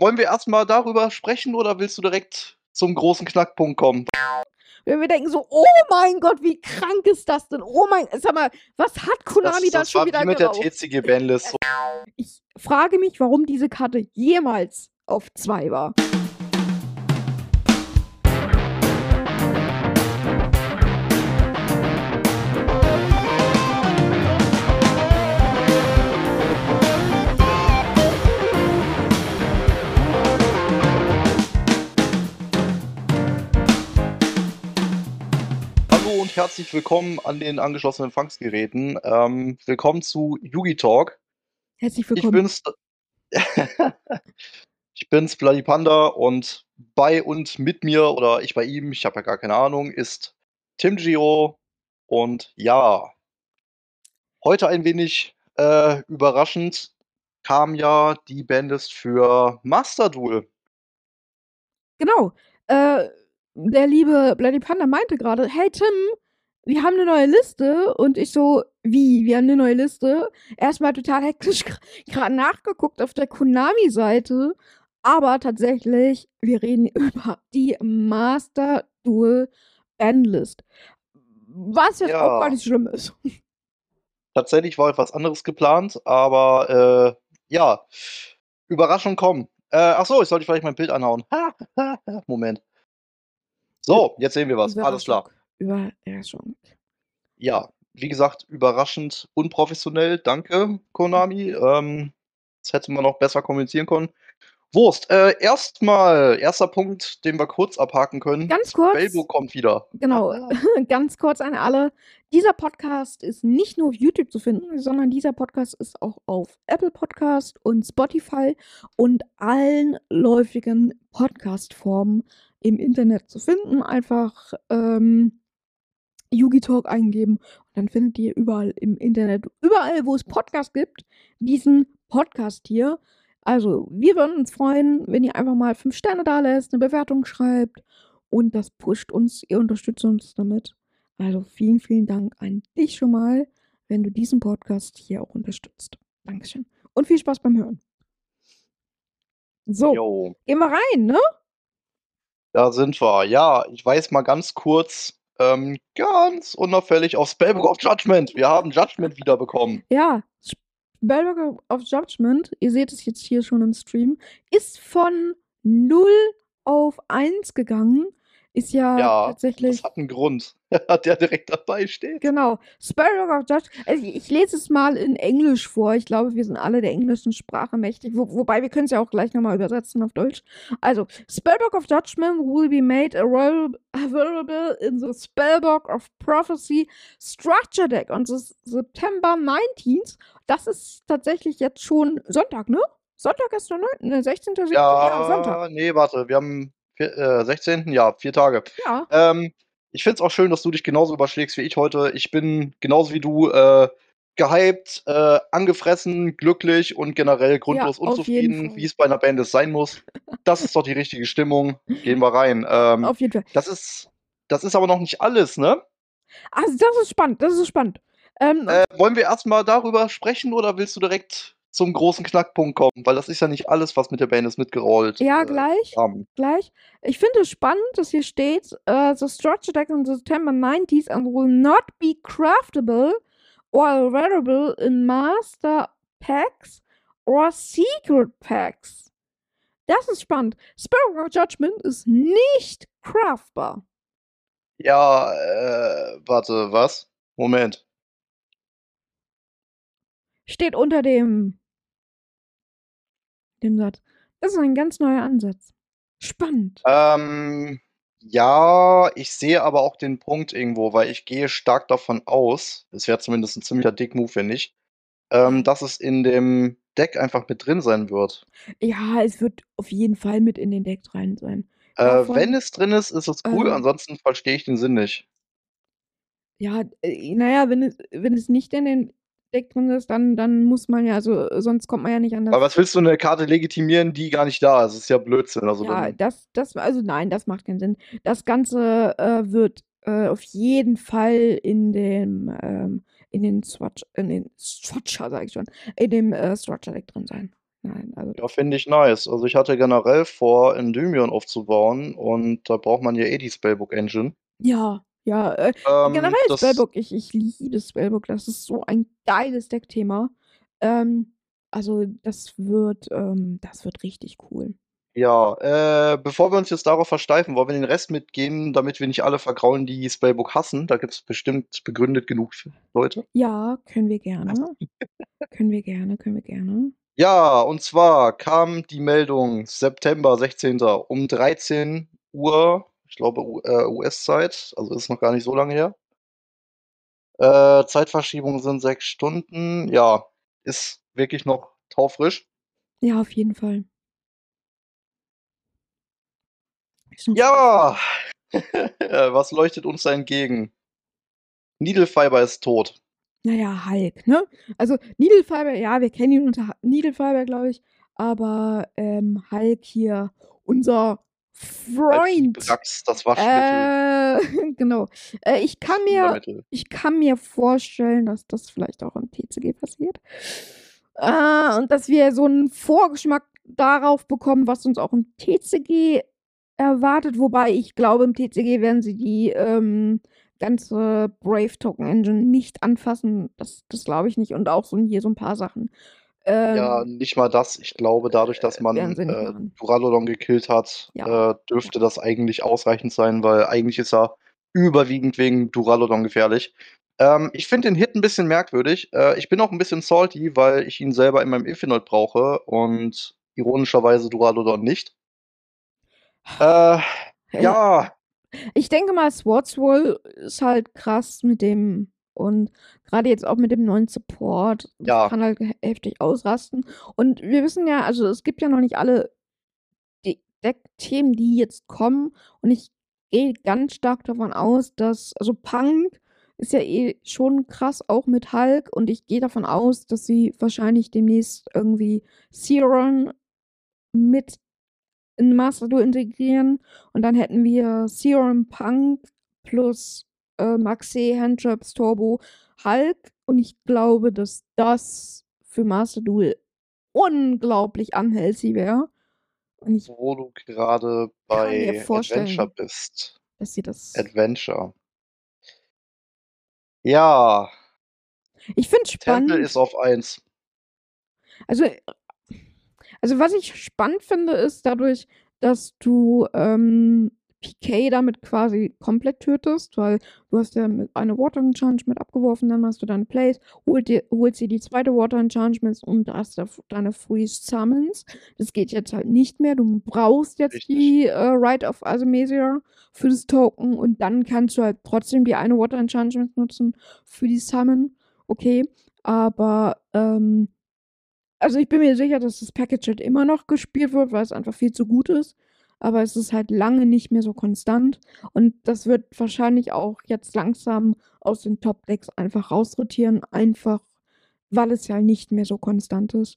wollen wir erstmal darüber sprechen oder willst du direkt zum großen Knackpunkt kommen? Wenn wir denken so, oh mein Gott, wie krank ist das denn? Oh mein, sag mal, was hat Konami das, das schon wieder wie mit der geraucht? TCG. Ich frage mich, warum diese Karte jemals auf 2 war. Und herzlich willkommen an den angeschlossenen Empfangsgeräten. Ähm, willkommen zu Yugi Talk. Herzlich Ich willkommen. bin's. ich bin's, Bloody Panda, und bei und mit mir, oder ich bei ihm, ich habe ja gar keine Ahnung, ist Tim Gio. Und ja, heute ein wenig äh, überraschend kam ja die Bandlist für Master Duel. Genau. Äh, der liebe Bloody Panda meinte gerade, hey Tim, wir haben eine neue Liste. Und ich so, wie, wir haben eine neue Liste? Erstmal total hektisch gerade nachgeguckt auf der Konami-Seite. Aber tatsächlich, wir reden über die Master Duel Bandlist. Was jetzt auch gar Ja, nicht schlimm ist. tatsächlich war etwas anderes geplant, aber äh, ja, Überraschung kommen. Äh, ach so, ich sollte vielleicht mein Bild anhauen. Moment. So, jetzt sehen wir was. Alles klar. Überraschung. Ja, wie gesagt, überraschend unprofessionell. Danke, Konami. Ähm, das hätte man noch besser kommunizieren können. Wurst. Äh, erstmal, erster Punkt, den wir kurz abhaken können. Ganz kurz. Spellbook kommt wieder. Genau, ganz kurz an alle. Dieser Podcast ist nicht nur auf YouTube zu finden, sondern dieser Podcast ist auch auf Apple Podcast und Spotify und allen läufigen Podcast-Formen im Internet zu finden. Einfach ähm, Yugi Talk eingeben und dann findet ihr überall im Internet, überall, wo es Podcasts gibt, diesen Podcast hier. Also, wir würden uns freuen, wenn ihr einfach mal fünf Sterne da lässt, eine Bewertung schreibt und das pusht uns, ihr unterstützt uns damit. Also vielen, vielen Dank an dich schon mal, wenn du diesen Podcast hier auch unterstützt. Dankeschön. Und viel Spaß beim Hören. So, Jo, gehen wir rein, ne? Da sind wir. Ja, ich weise mal ganz kurz, ähm, ganz unauffällig auf Spellbook of Judgment. Wir haben Judgment wiederbekommen. Ja, Spellbook of Judgment, ihr seht es jetzt hier schon im Stream, ist von 0 auf 1 gegangen. Ist ja, Ja, tatsächlich. Das hat einen Grund, der direkt dabei steht. Genau. Spellbook of Judgment. Also ich lese es mal in Englisch vor. Ich glaube, wir sind alle der englischen Sprache mächtig. Wo, wobei wir können es ja auch gleich nochmal übersetzen auf Deutsch. Also, Spellbook of Judgment will be made available in the Spellbook of Prophecy Structure Deck on September 19th. Das ist tatsächlich jetzt schon Sonntag, ne? Sonntag ist der 9., ne, 16. Ja, ja, Sonntag. Nee, warte, wir haben vier, äh, 16. Ja, vier Tage. Ja. Ähm, ich finde es auch schön, dass du dich genauso überschlägst wie ich heute. Ich bin genauso wie du äh, gehypt, äh, angefressen, glücklich und generell grundlos Ja, unzufrieden, wie es bei einer Band es sein muss. Das ist doch die richtige Stimmung. Gehen wir rein. Ähm, Auf jeden Fall. das ist, das ist aber noch nicht alles, ne? Also, das ist spannend, das ist spannend. Ähm, Äh, wollen wir erstmal darüber sprechen oder willst du direkt zum großen Knackpunkt kommen? Weil das ist ja nicht alles, was mit der Band ist mitgerollt. ja, äh, gleich. haben. gleich. Ich finde es spannend, dass hier steht, uh, the structure deck on September 90s and will not be craftable or available in Master Packs or Secret Packs. Das ist spannend. Spirit of Judgment ist nicht craftbar. Ja, äh, warte, was? Moment. Steht unter dem, dem Satz. Das ist ein ganz neuer Ansatz. Spannend. Ähm, ja, ich sehe aber auch den Punkt irgendwo, weil ich gehe stark davon aus, es wäre zumindest ein ziemlicher Dick-Move, wenn nicht, ähm, dass es in dem Deck einfach mit drin sein wird. Ja, es wird auf jeden Fall mit in den Decks rein sein. Äh, Davon- wenn es drin ist, ist es cool, Ähm. ansonsten verstehe ich den Sinn nicht. Ja, äh, naja, wenn es, wenn es nicht in dem Deck drin ist, dann, dann muss man ja, also sonst kommt man ja nicht an das. Aber was willst du eine Karte legitimieren, die gar nicht da ist? Das ist ja Blödsinn. Also ja, das, das, also nein, das macht keinen Sinn. Das Ganze äh, wird äh, auf jeden Fall in dem, ähm, in den Swatch, in den Structure, sag ich schon, in dem äh, Structure Deck drin sein. Nein, also Ja, finde ich nice. Also, ich hatte generell vor, Endymion aufzubauen und da braucht man ja eh die Spellbook Engine. Ja, ja, äh, Ähm, generell das Spellbook, ich ich liebe Spellbook. Das ist so ein geiles Deckthema. Ähm, also, das wird ähm, das wird richtig cool. Ja, äh, bevor wir uns jetzt darauf versteifen, wollen wir den Rest mitgehen, damit wir nicht alle vergraulen, die Spellbook hassen. Da gibt's bestimmt begründet genug Leute. Ja, können wir gerne. Können wir gerne, können wir gerne. Ja, und zwar kam die Meldung September 16. um 13:00, ich glaube U äh, US-Zeit, also ist noch gar nicht so lange her. Äh, Zeitverschiebung sind 6 Stunden. Ja, ist wirklich noch taufrisch. Ja, auf jeden Fall. Ja, was leuchtet uns da entgegen? Needle Fiber ist tot. Na ja, Hulk, ne? Also, Needle Fiber, ja, wir kennen ihn unter Ha Needle Fiber, glaube ich, aber, ähm, Hulk hier, unser Freund, Brax, das Waschmittel. äh, genau. Äh, ich kann mir ich kann mir vorstellen, dass das vielleicht auch im TCG passiert. Äh, und dass wir so 'n Vorgeschmack darauf bekommen, was uns auch im TCG erwartet, wobei ich glaube, im TCG werden sie die, ähm, ganze Brave Token Engine nicht anfassen. Das das glaube ich nicht und auch so hier so 'n paar Sachen. Ja, Ähm nicht mal das. Ich glaube, dadurch, dass äh, man, äh. Duraludon gekillt hat, Ja. äh, dürfte das eigentlich ausreichend sein, weil eigentlich ist er überwiegend wegen Duraludon gefährlich. Ähm, ich finde den Hit 'n bisschen merkwürdig. Äh, ich bin auch 'n bisschen salty, weil ich ihn selber in meinem Infinite brauche und ironischerweise Duraludon nicht. Äh, Ja. ja. Ich denke mal, Swordswall ist halt krass mit dem und grade jetzt auch mit dem neuen Support, das Ja. kann halt he heftig ausrasten. Und wir wissen ja also, es gibt ja noch nicht alle Deckthemen, die jetzt kommen und ich gehe ganz stark davon aus, dass also, Punk ist ja eh schon krass, auch mit Hulk und ich gehe davon aus, dass sie wahrscheinlich demnächst irgendwie Siren mit in Master Duel integrieren und dann hätten wir Siren, Punk plus, äh, Maxx-C, Handtraps, Turbo, Hulk und ich glaube, dass das für Master Duel unglaublich unhealthy wäre. Und ich Wo du gerade bei Adventure bist. dass sie das Adventure. Ja. Ich finde es Tempel spannend ist auf 1. Also, also, was ich spannend finde, ist dadurch, dass du, ähm, PK damit quasi komplett tötest, weil du hast ja eine Water Enchantment abgeworfen, dann machst du deine Plays, holt dir holst dir die 2. Water Enchantments und hast deine Freeze Summons. Das geht jetzt halt nicht mehr. Du brauchst jetzt Richtig. die, äh, Rite of Asimmesia für das Token und dann kannst du halt trotzdem die eine Water Enchantment nutzen für die Summon. Okay, aber, ähm also, ich bin mir sicher, dass das Package halt immer noch gespielt wird, weil's einfach viel zu gut ist, aber es ist halt lange nicht mehr so konstant und das wird wahrscheinlich auch jetzt langsam aus den Top Decks einfach rausrotieren, einfach weil es ja nicht mehr so konstant ist.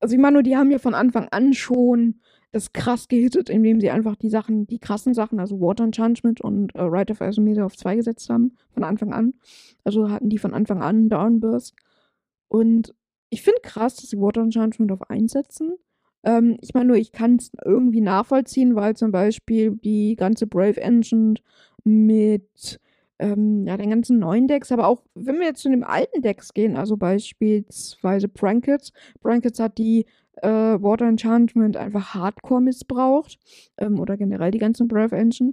Also, ich meine die haben ja von Anfang an schon das krass gehittet, indem sie einfach die Sachen die krassen Sachen, also Water Enchantment und, äh, Rite of Asimmesia auf 2 gesetzt haben, von Anfang an. Also, hatten die von Anfang an Downburst. Und ich finde krass, dass sie Water Enchantment auf 1 setzen. Ähm, ich meine nur, ich kann's irgendwie nachvollziehen, weil zum Beispiel die ganze Brave Engine mit, ähm, ja, den ganzen neuen Decks, aber auch wenn wir jetzt zu den alten Decks gehen, also beispielsweise Brankets. Brankets hat die, äh, Water Enchantment einfach hardcore missbraucht, ähm, oder generell die ganzen Brave Engine.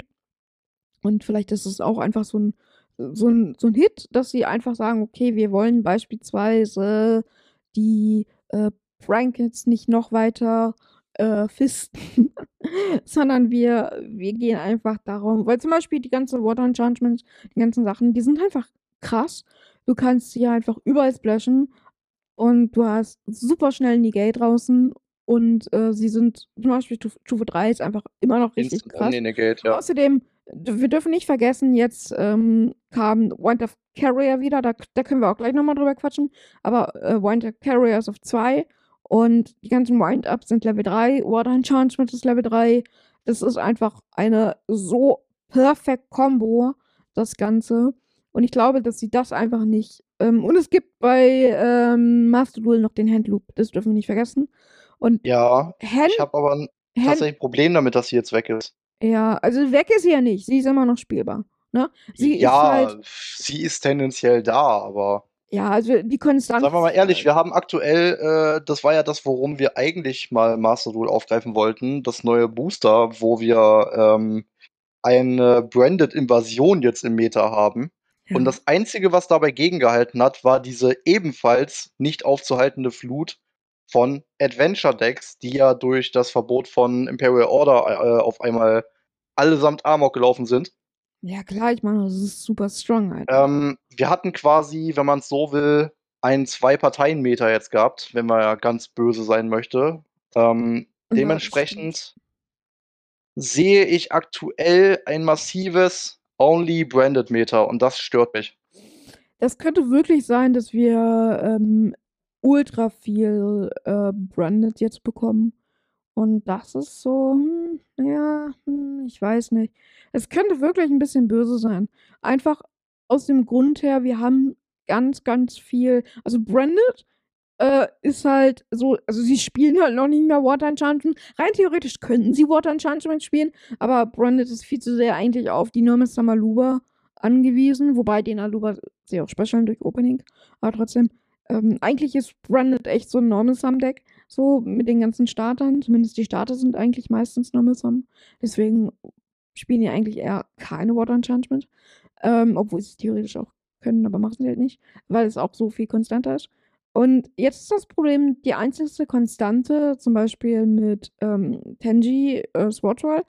Und vielleicht ist es auch einfach so 'n so 'n so 'n Hit, dass sie einfach sagen: „Okay, wir wollen beispielsweise die, äh, Brankets nicht noch weiter, äh, fisten, sondern wir wir gehen einfach darum“ weil zum Beispiel die ganze Water Enchantment, die ganzen Sachen, die sind einfach krass. Du kannst sie einfach überall splashen und du hast super schnell Negate draußen und, äh, sie sind zum Beispiel Stuf Stufe 3 ist einfach immer noch richtig Instant krass. Omni-Negate, ja. Außerdem, wir dürfen nicht vergessen, jetzt, ähm, kam Wind of Carrier wieder, da da können wir auch gleich noch mal drüber quatschen, aber, äh, Wind of Carrier ist auf 2 und die ganzen Wind-Ups sind Level 3, Water Enchantment ist Level 3. Das ist einfach eine so perfect Combo, das Ganze. Und ich glaube, dass sie das einfach nicht ähm, und es gibt bei, ähm, Master Duel noch den Hand Loop, das dürfen wir nicht vergessen. Und Ja, Hen ich habe aber 'n Hen tatsächlich 'n Problem damit, dass sie jetzt weg ist. Ja, also weg ist sie ja nicht. Sie ist immer noch spielbar, ne? Sie ist Ja, halt sie ist tendenziell da, aber Ja, also die Konstanz sagen wir mal ehrlich, wir haben aktuell äh, das war ja das, worum wir eigentlich mal Master Duel aufgreifen wollten, das neue Booster, wo wir, ähm, eine Branded Invasion jetzt im Meta haben. Und Ja. das Einzige, was dabei gegengehalten hat, war diese ebenfalls nicht aufzuhaltende Flut von Adventure Decks, die ja durch das Verbot von Imperial Order, äh, auf einmal allesamt Amok gelaufen sind. Ja klar, ich meine, das ist super strong einfach. Ähm, wir hatten quasi, wenn man's so will, ein Zwei-Parteien-Meta jetzt gehabt, wenn man ja ganz böse sein möchte. Ähm, Ja, dementsprechend sehe ich aktuell ein massives Only-Branded-Meta und das stört mich. Das könnte wirklich sein, dass wir, ähm, ultra viel, äh, Branded jetzt bekommen. Und das ist so, hm, ja, hm, ich weiß nicht. Es könnte wirklich 'n bisschen böse sein. Einfach aus dem Grund her, wir haben ganz, ganz viel also Branded, äh, ist halt so also sie spielen halt noch nicht mehr Water Enchantment. Rein theoretisch könnten sie Water Enchantment spielen, aber Branded ist viel zu sehr eigentlich auf die Normal Summer Aluba angewiesen, wobei den Aluba sie auch specialen durch Opening, aber trotzdem. Ähm, eigentlich ist Branded echt so 'n Normal Sum Deck, so mit den ganzen Startern. Zumindest die Starter sind eigentlich meistens Normal Sum. Deswegen spielen die eigentlich eher keine Water Enchantment, ähm, obwohl sie's theoretisch auch können, aber machen sie halt nicht, weil es auch so viel konstanter ist. Und jetzt ist das Problem, die einzigste Konstante, zum Beispiel mit, ähm, Tenji, äh, Sword Roll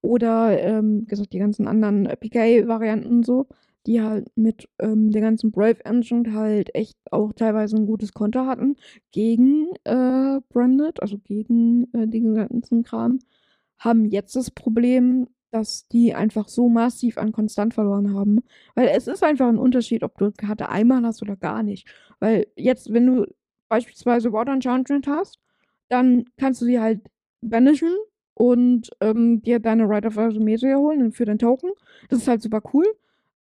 oder, ähm, gesagt, die ganzen anderen PK-Varianten und so, die halt mit, ähm, der ganzen Brave Engine halt echt auch teilweise 'n gutes Konter hatten gegen, äh, Branded, also gegen, äh, den ganzen Kram, haben jetzt das Problem, dass die einfach so massiv an Konstant verloren haben. Weil es ist einfach 'n Unterschied, ob du Karte einmal hast oder gar nicht. Weil jetzt, wenn du beispielsweise Water Enchantment hast, dann kannst du sie halt banishen und, ähm, dir deine Rite of Artemisia holen für dein Token. Das ist halt super cool,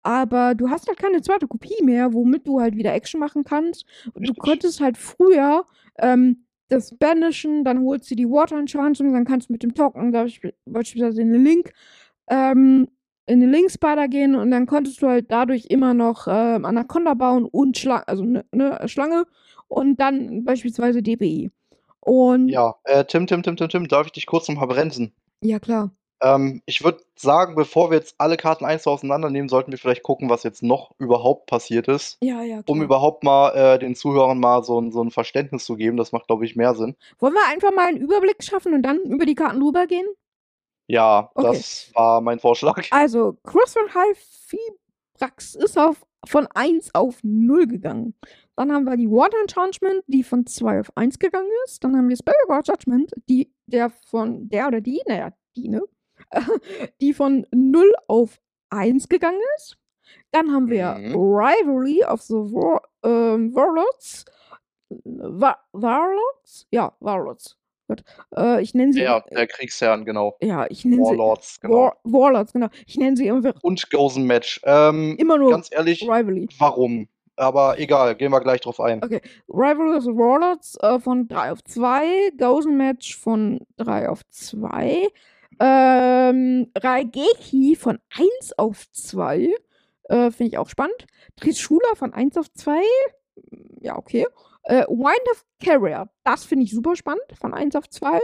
aber du hast halt keine zweite Kopie mehr, womit du halt wieder Action machen kannst. Und du konntest halt früher, ähm, das banishen, dann holst du die Water Enchantment, dann kannst du mit dem Token beispiel beispielsweise in den Link ähm, in den Link Spider gehen und dann konntest du halt dadurch immer noch, ähm, Anaconda bauen und Schla also 'ne ne, Schlange und dann beispielsweise DPI. Und Ja, äh, Tim, Tim, Tim, Tim, Tim, darf ich dich kurz noch mal bremsen? Ja, klar. Ähm, ich würde sagen, bevor wir jetzt alle Karten einzeln auseinandernehmen, sollten wir vielleicht gucken, was jetzt noch überhaupt passiert ist, Ja, ja, um klar. überhaupt mal, äh, den Zuhörern mal so so 'n Verständnis zu geben. Das macht, glaube ich, mehr Sinn. Wollen wir einfach mal 'n Überblick schaffen und dann über die Karten drüber gehen? Ja, Okay. das war mein Vorschlag. Also, Crosswind High Fibrax ist auf von 1 auf 0 gegangen. Dann haben wir die Water Enchantment, die von 2 auf 1 gegangen ist. Dann haben wir Spellguard Judgment, die der von der oder die, na ja, die, ne? Die von 0 auf 1 gegangen ist. Dann haben wir Mhm. Rivalry of the War ähm, Warlords. Wa Warlords? Ja, Warlords. Äh, ich nenne sie Ja, der Kriegsherren, genau. ja, ich nenne sie Warlords, genau. War Warlords, genau. Ich nenne sie einfach Und Gozen Match. Ähm, immer nur ganz ehrlich, Rivalry. warum? Aber egal, gehen wir gleich drauf ein. Okay. Rivalry of the Warlords, äh, von 3 auf 2, Gozen Match von 3 auf 2, ähm, Raigeki von 1 auf 2, äh, finde ich auch spannend. Trishula von 1 auf 2, ja, okay. Äh, Wind of Carrier, das finde ich super spannend, von 1 auf 2.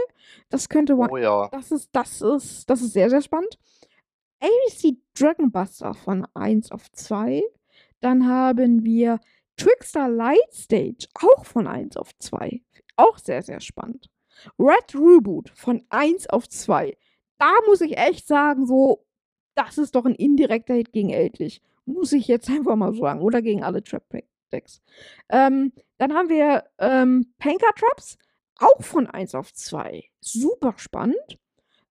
Das könnte Oh ja. das ist das ist das ist sehr, sehr spannend. ABC Dragonbuster von 1 auf 2. Dann haben wir Trickster Lightstage, auch von 1 auf 2. Auch sehr, sehr spannend. Red Reboot von 1 auf 2. Da muss ich echt sagen, so, das ist doch 'n indirekter Hit gegen Eldlich. Muss ich jetzt einfach mal sagen. Oder gegen alle Trap Pack Decks. Ähm, dann haben wir, ähm, Panker Traps, auch von 1 auf 2. Super spannend.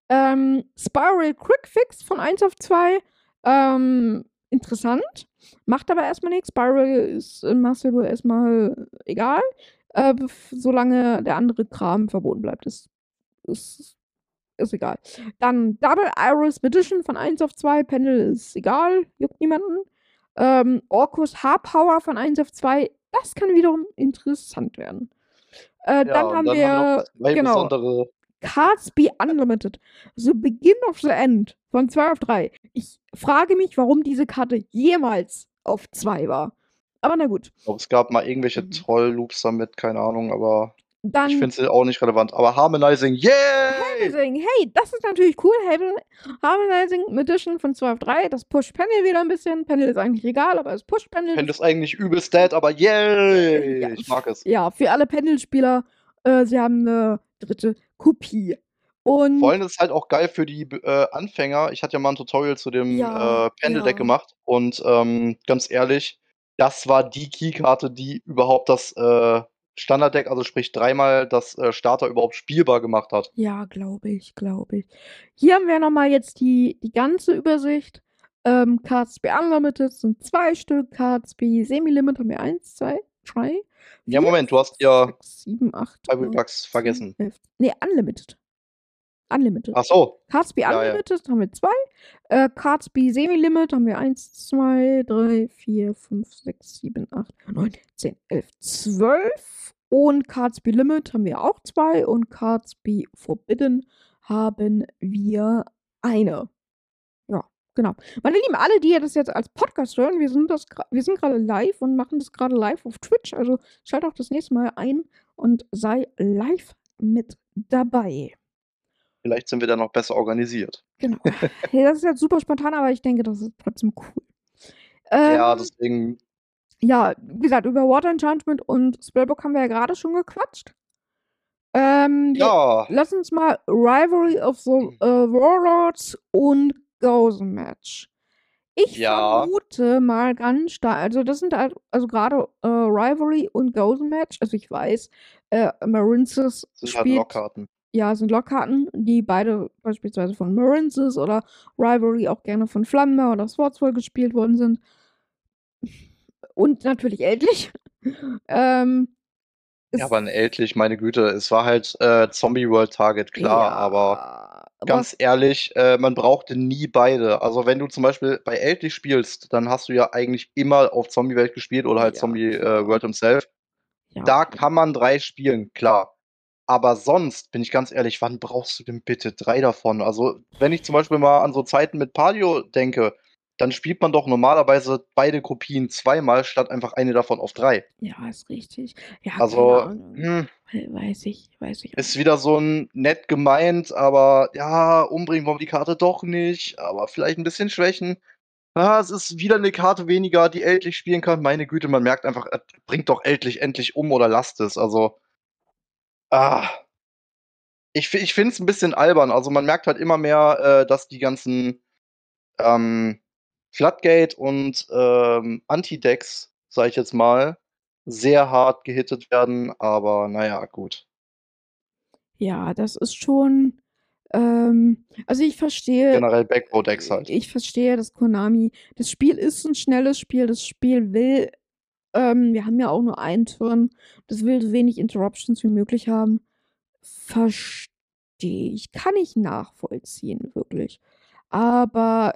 Ähm, Spiral Quick Fix von 1 auf 2. Ähm, interessant. Macht aber erst mal nix. Spiral ist in Master Duel erst mal egal, äh, solange der andere Kram verboten bleibt. Ist ist ist egal. Dann Double Iris Magician von 1 auf 2. Pendel ist egal, juckt niemanden. Ähm, Orcus Haarpower von 1 auf 2. Das kann wiederum interessant werden. Äh, Ja, dann haben dann haben wir 2 genau, besondere Cards Be Unlimited. The Begin of the End von 2 auf 3. Ich frage mich, warum diese Karte jemals auf 2 war. Aber na gut. Ich glaube, es gab mal irgendwelche Mhm. Troll-Loops damit, keine Ahnung, aber ich Dann finde sie auch nicht relevant. Aber Harmonizing, yay! Harmonizing. Hey, das ist natürlich cool. Harmon- Harmonizing Edition von 2 auf 3. Das pusht Panel wieder ein bisschen. Panel ist eigentlich egal, aber es pusht Panel. Es eigentlich übelst dead, aber yay! Ja, Ich mag es. Ja, für alle Panel-Spieler, äh, sie haben eine dritte Kopie. Und Vor allem ist es halt auch geil für die äh, Anfänger. Ich hatte ja mal 'n Tutorial zu dem, Ja, äh, Panel-Deck ja. gemacht und, ähm, ganz ehrlich, das war die Keykarte, die überhaupt das, äh, Standarddeck, also sprich dreimal das, äh, Starter überhaupt spielbar gemacht hat. Ja, glaube ich, glaube ich. Hier haben wir noch mal jetzt die die ganze Übersicht. Ähm, Cards Be Unlimited sind 2 Stück, Cards Be Semi-Limit haben wir 1, 2, 3, Ja, 4, Moment, du hast ja 6, 7, 8, 9, Triple-Packs 10, vergessen. 11 ne, Unlimited. Unlimited. Ach so. Cards Be Ja, ja. Unlimited haben wir 2. Äh, Cards Be Semi-Limit haben wir 1, 2, 3, 4, 5, 6, 7, 8, 9, 10, 11, 12. Und Cards Be Limit haben wir auch 2 und Cards Be Forbidden haben wir eine. Ja, genau. Meine Lieben, alle, die ihr das jetzt als Podcast hören, wir sind das wir sind grade live und machen das grade live auf Twitch. Also, schalt auch das nächste Mal ein und sei live mit dabei. Vielleicht sind wir dann noch besser organisiert. Genau. Ja, das ist jetzt super spontan, aber ich denke, das ist trotzdem cool. Ja, Ähm, deswegen ja, wie gesagt, über Water Enchantment und Spellbook haben wir ja grade schon gequatscht. Ähm, Ja. lass uns mal Rivalry of the, äh, Warlords und Gozen Match. Ich Ja. vermute mal ganz stark also, das sind halt also, grade, äh, Rivalry und Gozen Match also, ich weiß, äh, Marinces Sind halt spielt Lockkarten. Ja, sind Lockkarten, die beide beispielsweise von Marinces oder Rivalry auch gerne von Flammenmeer oder Swordsfall gespielt worden sind. Und natürlich Eldlich. Ähm, Ja, aber 'n Eldlich, meine Güte, es war halt, äh, Zombie World Target, klar, aber Ja, aber ganz ehrlich, äh, man brauchte nie beide. Also, wenn du zum Beispiel bei Eldlich spielst, dann hast du ja eigentlich immer auf Zombie-Welt gespielt oder halt Ja, Zombie, äh. World himself. Ja, Da kann man 3 spielen, klar. Aber sonst, bin ich ganz ehrlich, wann brauchst du denn bitte 3 davon? Also, wenn ich zum Beispiel mal an so Zeiten mit Paleo denke, dann spielt man doch normalerweise beide Kopien zweimal statt einfach eine davon auf 3. Ja, ist richtig. Ja, Also, hm, Wei weiß ich weiß ich ist wieder so 'n nett gemeint, aber ja, umbringen wollen wir die Karte doch nicht, aber vielleicht 'n bisschen schwächen. Ah, es ist wieder 'ne Karte weniger, die Eldlich spielen kann. Meine Güte, man merkt einfach, bringt doch Eldlich endlich um oder lasst es. Also ah. Ich ich finde es 'n bisschen albern. Also, man merkt halt immer mehr, äh, dass die ganzen, ähm, Floodgate und, ähm, Anti-Decks, sage ich jetzt mal, sehr hart gehittet werden, aber na ja, gut. Ja, das ist schon ähm, also, ich verstehe Generell Backrow-Decks halt. ich verstehe, dass Konami das Spiel ist 'n schnelles Spiel. Das Spiel will ähm, wir haben ja auch nur einen Turn. Das will so wenig Interruptions wie möglich haben. Verstehe ich. Kann ich nachvollziehen, wirklich. Aber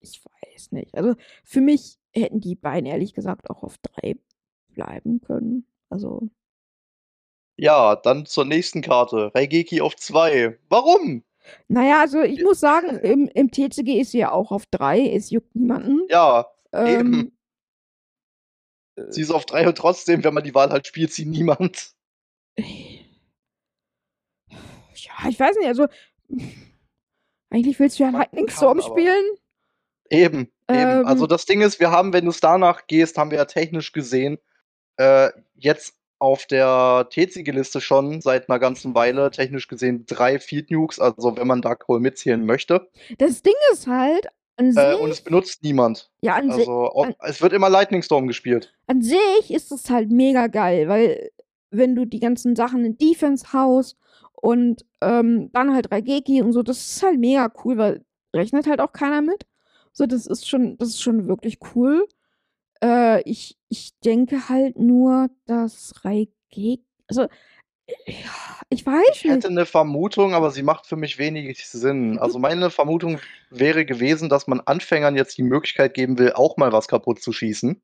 ich weiß nicht. Also, für mich hätten die beiden ehrlich gesagt auch auf 3 bleiben können. Also Ja, dann zur nächsten Karte. Raigeki auf 2. Warum? Na ja, also, ich muss sagen, im im TCG ist sie ja auch auf 3. Es juckt niemanden. Ja, eben. Ähm Sie ist auf 3 und trotzdem, wenn man die Wahl hat, spielt sie niemand. Ja, ich weiß nicht, also eigentlich willst du ja Lightning Storm spielen. Eben, eben. Also, Ähm das Ding ist, wir haben, wenn du's danach gehst, haben wir ja technisch gesehen, äh, jetzt auf der TCG-Liste schon seit 'ner ganzen Weile technisch gesehen 3 Field Nukes, also, wenn man Dark Hole mitzählen möchte. Das Ding ist halt, Äh, und es sich benutzt niemand. ja, an Also, o an es wird immer Lightning Storm gespielt. an sich ist es halt mega geil, weil wenn du die ganzen Sachen in Defense haust und, ähm, dann halt Raigeki und so, das ist halt mega cool, weil rechnet halt auch keiner mit. So, das ist schon das ist schon wirklich cool. Äh, ich ich denke halt nur, dass Raigeki also, ja, ich weiß Ich hätte nicht. 'ne Vermutung, aber sie macht für mich wenig Sinn. Also, meine Vermutung wäre gewesen, dass man Anfängern jetzt die Möglichkeit geben will, auch mal was kaputt zu schießen.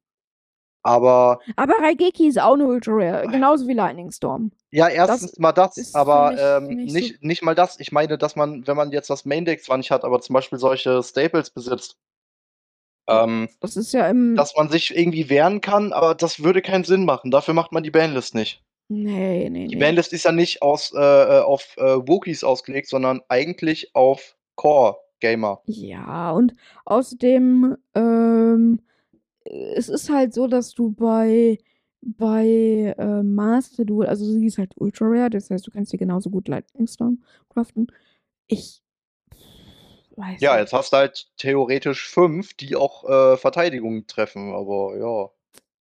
Aber Aber Raigeki ist auch 'ne Ultra Rare, genauso wie Lightning Storm. Ja, Das erstens mal das, ist für aber, ähm, nicht so nicht nicht mal das. Ich meine, dass man, wenn man jetzt das Main Deck zwar nicht hat, aber zum Beispiel solche Staples besitzt ähm, Das ist ja im dass man sich irgendwie wehren kann, aber das würde keinen Sinn machen. Dafür macht man die Banlist nicht. Ne, ne, Die ne. Banlist ist ja nicht aus äh, äh, auf, äh, Wookies ausgelegt, sondern eigentlich auf Core-Gamer. Ja, und außerdem, ähm, es ist halt so, dass du bei bei, äh, Master Duel also sie ist halt Ultra Rare, das heißt, du kannst dir genauso gut Lightning Storm craften. Ich weiß Ja, nicht. jetzt hast du halt theoretisch 5, die auch, äh, Verteidigung treffen, aber ja.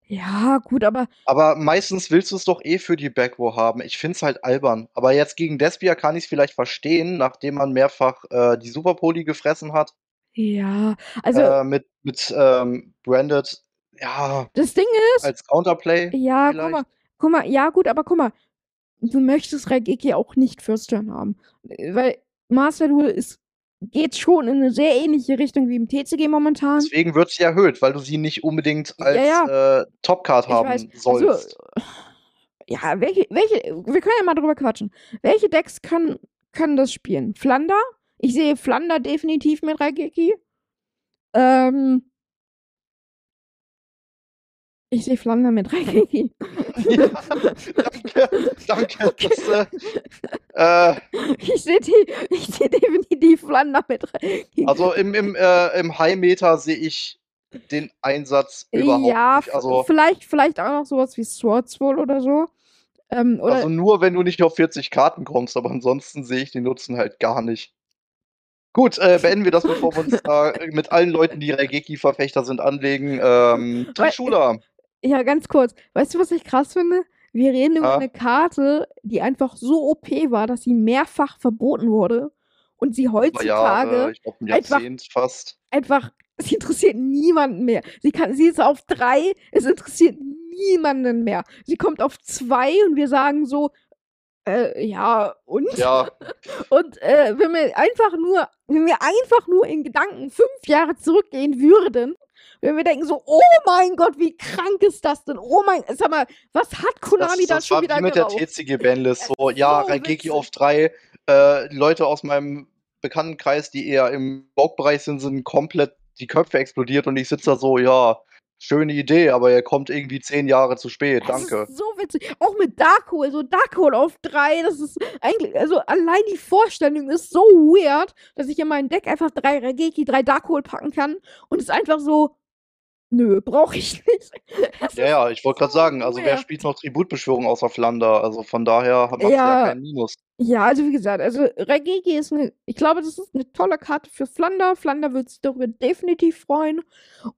Ja, gut, aber Aber meistens willst du's doch eh für die Backrow haben. Ich finde es halt albern. Aber jetzt gegen Despia kann ich's vielleicht verstehen, nachdem man mehrfach, äh, die Super Poli gefressen hat. Ja, also Äh, mit mit, ähm, Branded, ja, Das Ding ist als Counterplay ja, guck vielleicht. mal guck mal ja gut, aber guck mal, du möchtest Raigeki auch nicht First Turn haben, weil Master Duel ist geht schon in 'ne sehr ähnliche Richtung wie im TCG momentan. Deswegen wird sie erhöht, weil du sie nicht unbedingt als, Ja, ja. äh, Topcard haben weiß. sollst. Also, ja, welche welche wir können ja mal drüber quatschen. Welche Decks können können das spielen? Flunder? Ich sehe Flunder definitiv mit Raigeki. Ähm ich sehe Flunder mit Raigeki. Ja, danke, danke, das, äh, äh Ich sehe sehe definitiv Flunder mit Raigeki. Also im im, äh, im High-Meta sehe ich den Einsatz überhaupt Ja, nicht. Also vielleicht vielleicht auch noch so was wie Swordswall oder so. Ähm, oder also nur, wenn du nicht auf 40 Karten kommst, aber ansonsten sehe ich den Nutzen halt gar nicht. Gut, äh, beenden wir das, bevor wir uns da mit allen Leuten, die Raigeki-Verfechter sind, anlegen. Ähm, Weil Trishula. Ja, ganz kurz. Weißt du, was ich krass finde? Wir reden über Ja. 'ne Karte, die einfach so OP war, dass sie mehrfach verboten wurde und sie heutzutage 'n einfach fast. einfach sie interessiert niemanden mehr. Sie kann sie ist auf 3, es interessiert niemanden mehr. Sie kommt auf 2 und wir sagen so: „Äh, ja, und?“ Ja. Und, äh, wenn wir einfach nur wenn wir einfach nur in Gedanken 5 Jahre zurückgehen würden, wenn wir denken so: „Oh mein Gott, wie krank ist das denn? Oh mein sag mal, was hat Das Konami da das schon war wieder wie mit der geraucht?“ TCG-Banlist Es so, ja, so auf 3. Äh, Leute aus meinem Bekanntenkreis, die eher im Rogue-Bereich sind, sind komplett die Köpfe explodiert und ich sitze da so: „Ja, schöne Idee, aber ihr kommt irgendwie 10 Jahre zu spät, danke.“ ist so witzig. Auch mit Darkhold, so Darkhold auf 3, das ist eigentlich also allein die Vorstellung ist so weird, dass ich in mein Deck einfach 3 Raigeki, 3 Darkhold packen kann und es einfach so: „Nö, brauche ich nicht.“ Es Ja, ist ja, ich wollte grad so sagen, also wer spielt noch Tributbeschwörung außer Flunder? Also von daher ha macht's ja Ja. kein Minus. Ja, also wie gesagt, also Raigeki ist 'ne ich glaube, das ist 'ne tolle Karte für Flunder. Flunder wird sich darüber definitiv freuen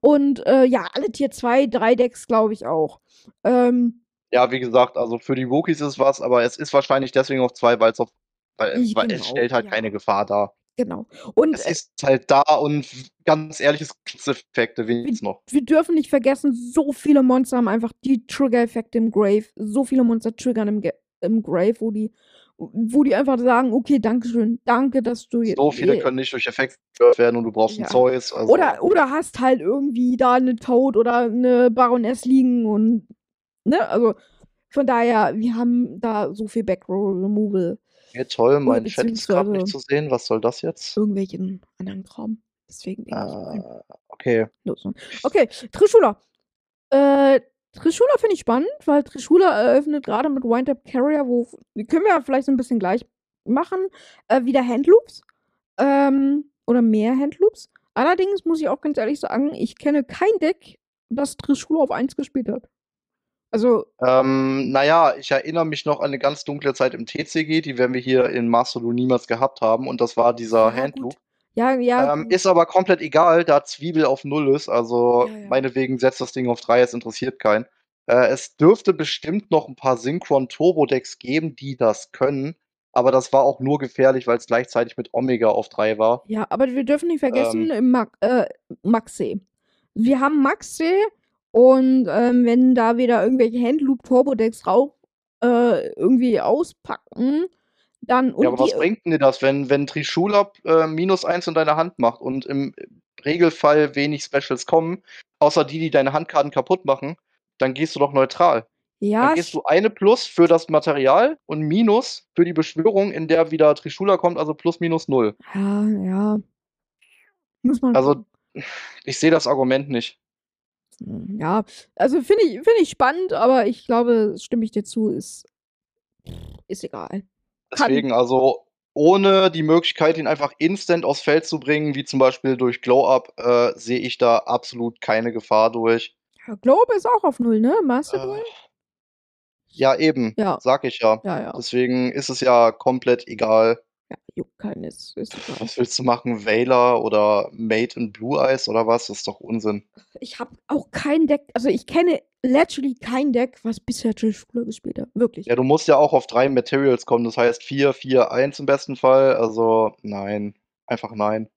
und, äh, ja, alle Tier 2, 3 Decks glaube ich auch. Ähm Ja, wie gesagt, also für die Wookies ist es was, aber es ist wahrscheinlich deswegen auf 2, weil's auf weil weil es genau, stellt halt ja. keine Gefahr dar. Genau. Und, Es äh ist halt da und ganz ehrlich, es Effekte wir wenigstens noch. wir dürfen nicht vergessen, so viele Monster haben einfach die Trigger-Effekte im Grave. So viele Monster triggern im Ge im Grave, wo die wo die einfach sagen: „Okay, danke schön. Danke, dass du je So viele je“ können nicht durch Effekte zerstört werden und du brauchst Ja. Zeus, also Oder oder hast halt irgendwie da 'ne Toad oder 'ne Baroness liegen und ne? Also, von daher, wir haben da so viel Backrow Removal. Okay, toll, Oder mein Chat ist grad nicht zu sehen. Was soll das jetzt? irgendwelchen anderen Kram. Deswegen Äh, okay. Okay, Trishula. Äh, Trishula finde ich spannend, weil Trishula eröffnet grade mit Wind-Up Carrier, wo können wir ja vielleicht so 'n bisschen gleich machen, äh, wieder Handloops, ähm, oder mehr Handloops. Allerdings muss ich auch ganz ehrlich sagen, ich kenne kein Deck, das Trishula auf 1 gespielt hat. Also Ähm, na ja, ich erinnere mich noch an 'ne ganz dunkle Zeit im TCG, die werden wir hier in Master Duel niemals gehabt haben und das war dieser Ja, Handloop. Ja, ja, Ähm, ist aber komplett egal, da Zwiebel auf 0 ist, also Ja, ja. meinetwegen setzt das Ding auf 3, es interessiert keinen. Äh, es dürfte bestimmt noch 'n paar Synchron Turbo Decks geben, die das können, aber das war auch nur gefährlich, weil's gleichzeitig mit Omega auf 3 war. Ja, aber wir dürfen nicht vergessen, Ähm Mag äh, Maxi. Wir haben Maxi und, ähm, wenn da wieder irgendwelche Handloop Turbo Decks rauf äh, irgendwie auspacken, dann Ja, und aber die was bringt 'n dir das, wenn wenn Trishula, äh, -1 in deiner Hand macht und im Regelfall wenig Specials kommen, außer die, die deine Handkarten kaputt machen, dann gehst du doch neutral. Ja, Dann gehst du eine Plus für das Material und Minus für die Beschwörung, in der wieder Trishula kommt, also plus minus null. Ja, ja. Muss man. Also, ich sehe das Argument nicht. Ja, also finde ich, find ich spannend, aber ich glaube, stimme ich dir zu, ist, ist egal. Deswegen, also ohne die Möglichkeit, ihn einfach instant aufs Feld zu bringen, wie zum Beispiel durch Glow-Up, äh, sehe ich da absolut keine Gefahr durch. Ja, Globe ist auch auf Null, ne? Master Duel? Äh, ja, eben, Ja. sag ich ja. Ja, ja. Deswegen ist es ja komplett egal. Juckt keinen, ist, ist egal. Was willst du machen? Veiler oder Mate in Blue Eyes oder was? Das ist doch Unsinn. Ich habe auch kein Deck, also ich kenne literally kein Deck, was bisher Trishula gespielt hat. Wirklich. Ja, du musst ja auch auf drei Materials kommen, das heißt 4, 4, 1 im besten Fall. Also nein, einfach nein.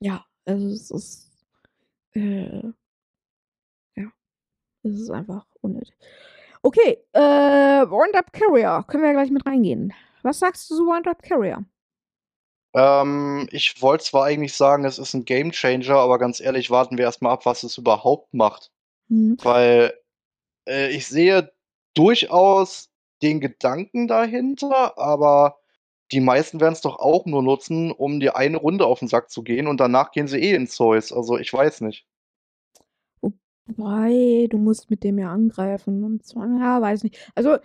Ja, also es ist. Äh, ja. Es ist einfach unnötig. Okay, äh, Wind-Up Carrier. Können wir ja gleich mit reingehen. Was sagst du zu Wind-Up Carrier? Ähm, ich wollte zwar eigentlich sagen, es ist ein Game Changer, aber ganz ehrlich, warten wir erstmal ab, was es überhaupt macht. Hm. Weil äh, ich sehe durchaus den Gedanken dahinter, aber die meisten werden es doch auch nur nutzen, um dir eine Runde auf den Sack zu gehen und danach gehen sie eh ins Zeus. Also ich weiß nicht. Wobei, du musst mit dem ja angreifen. Und zwar, ja, weiß nicht. Also,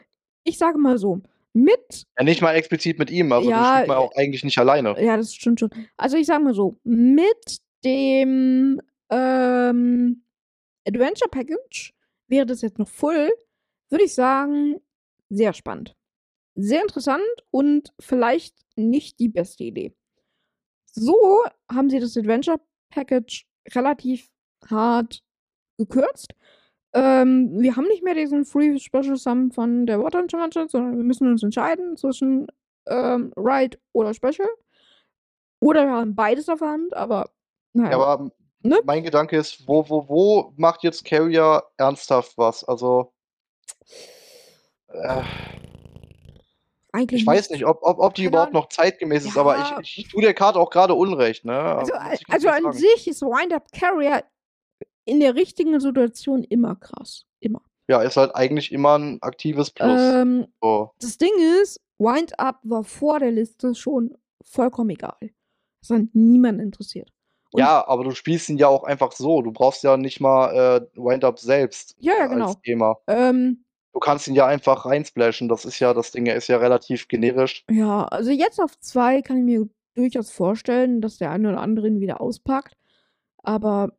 ich sage mal so, mit, Ja, nicht mal explizit mit ihm, also Ja, den spielt man auch eigentlich nicht alleine. ja, das stimmt schon. Also, ich sage mal so, mit dem ähm, Adventure Package wäre das jetzt noch voll, würde ich sagen, sehr spannend. Sehr interessant und vielleicht nicht die beste Idee. So haben sie das Adventure Package relativ hart gekürzt. Ähm, wir haben nicht mehr diesen Free Special Sum von der Water Enchanted, sondern wir müssen uns entscheiden zwischen ähm, Ride oder Special. Oder wir haben beides auf der Hand, aber naja. Ja, aber Ne? mein Gedanke ist, wo, wo, wo macht jetzt Carrier ernsthaft was? Also, äh, eigentlich ich weiß nicht, ob, ob, ob die überhaupt noch zeitgemäß ist, aber Ja. ich, ich tue der Karte auch gerade Unrecht, ne? Also, also ehrlich an sagen. sich ist Wind-Up Carrier in der richtigen Situation immer krass. Immer. Ja, ist halt eigentlich immer ein aktives Plus. Ähm, So. das Ding ist, Wind-Up war vor der Liste schon vollkommen egal. Das hat niemand interessiert. Und Ja, aber du spielst ihn ja auch einfach so. Du brauchst ja nicht mal äh, Wind-Up selbst Ja, ja, genau. als Thema. Ähm, Du kannst ihn ja einfach reinsplashen. Das ist ja, das Ding ist ja relativ generisch. ja, also jetzt auf zwei kann ich mir durchaus vorstellen, dass der eine oder andere ihn wieder auspackt. Aber,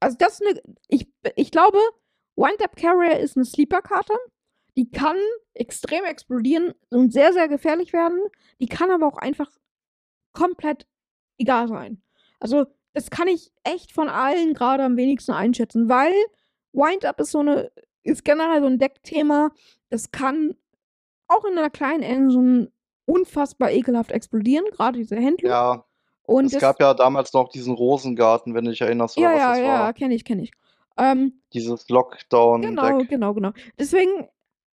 also das ist eine, ich, ich glaube, Wind-Up Carrier ist eine Sleeper-Karte. Die kann extrem explodieren und sehr, sehr gefährlich werden. Die kann aber auch einfach komplett egal sein. Also, das kann ich echt von allen gerade am wenigsten einschätzen, weil Wind-Up ist so eine, ist generell so ein Deckthema, das kann auch in einer kleinen Engine unfassbar ekelhaft explodieren, gerade diese Händler. Ja, Und es gab ja damals noch diesen Rosengarten, wenn du dich erinnerst, oder ja, was ja, das ja, war. kenne ich, kenne ich. Ähm, Dieses Lockdown-Deck. Genau, genau, genau. Deswegen,